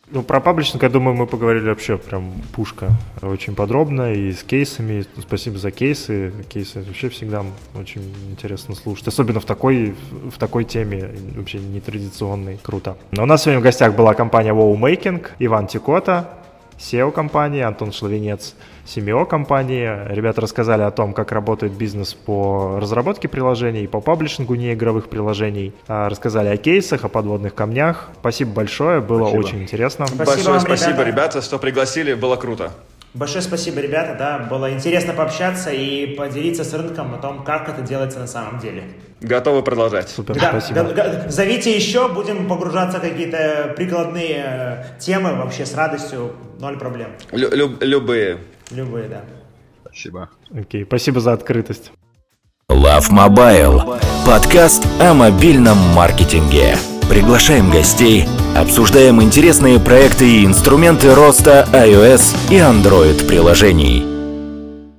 ну, про паблишинг, я думаю, мы поговорили вообще прям пушка очень подробно и с кейсами. Спасибо за кейсы. Кейсы вообще всегда очень интересно слушать. Особенно в такой, в такой теме, вообще нетрадиционной. Круто. Но у нас сегодня в гостях была компания Wow Making, Иван Тикота, SEO компании, Антон Шловенец, CMO компании. Ребята рассказали о том, как работает бизнес по разработке приложений, по паблишингу неигровых приложений. А, рассказали о кейсах, о подводных камнях. Спасибо большое, было спасибо. очень интересно. Спасибо Большое вам, спасибо, ребята. ребята, что пригласили, было круто. Большое спасибо, ребята, да, было интересно пообщаться и поделиться с рынком о том, как это делается на самом деле. Готовы продолжать. Супер, да, спасибо. Зовите еще, будем погружаться в какие-то прикладные э, темы, вообще с радостью, ноль проблем. Лю- люб- любые. Любые, да. Спасибо. Окей, спасибо за открытость. Love Mobile. Подкаст о мобильном маркетинге. Приглашаем гостей, обсуждаем интересные проекты и инструменты роста iOS и Android приложений.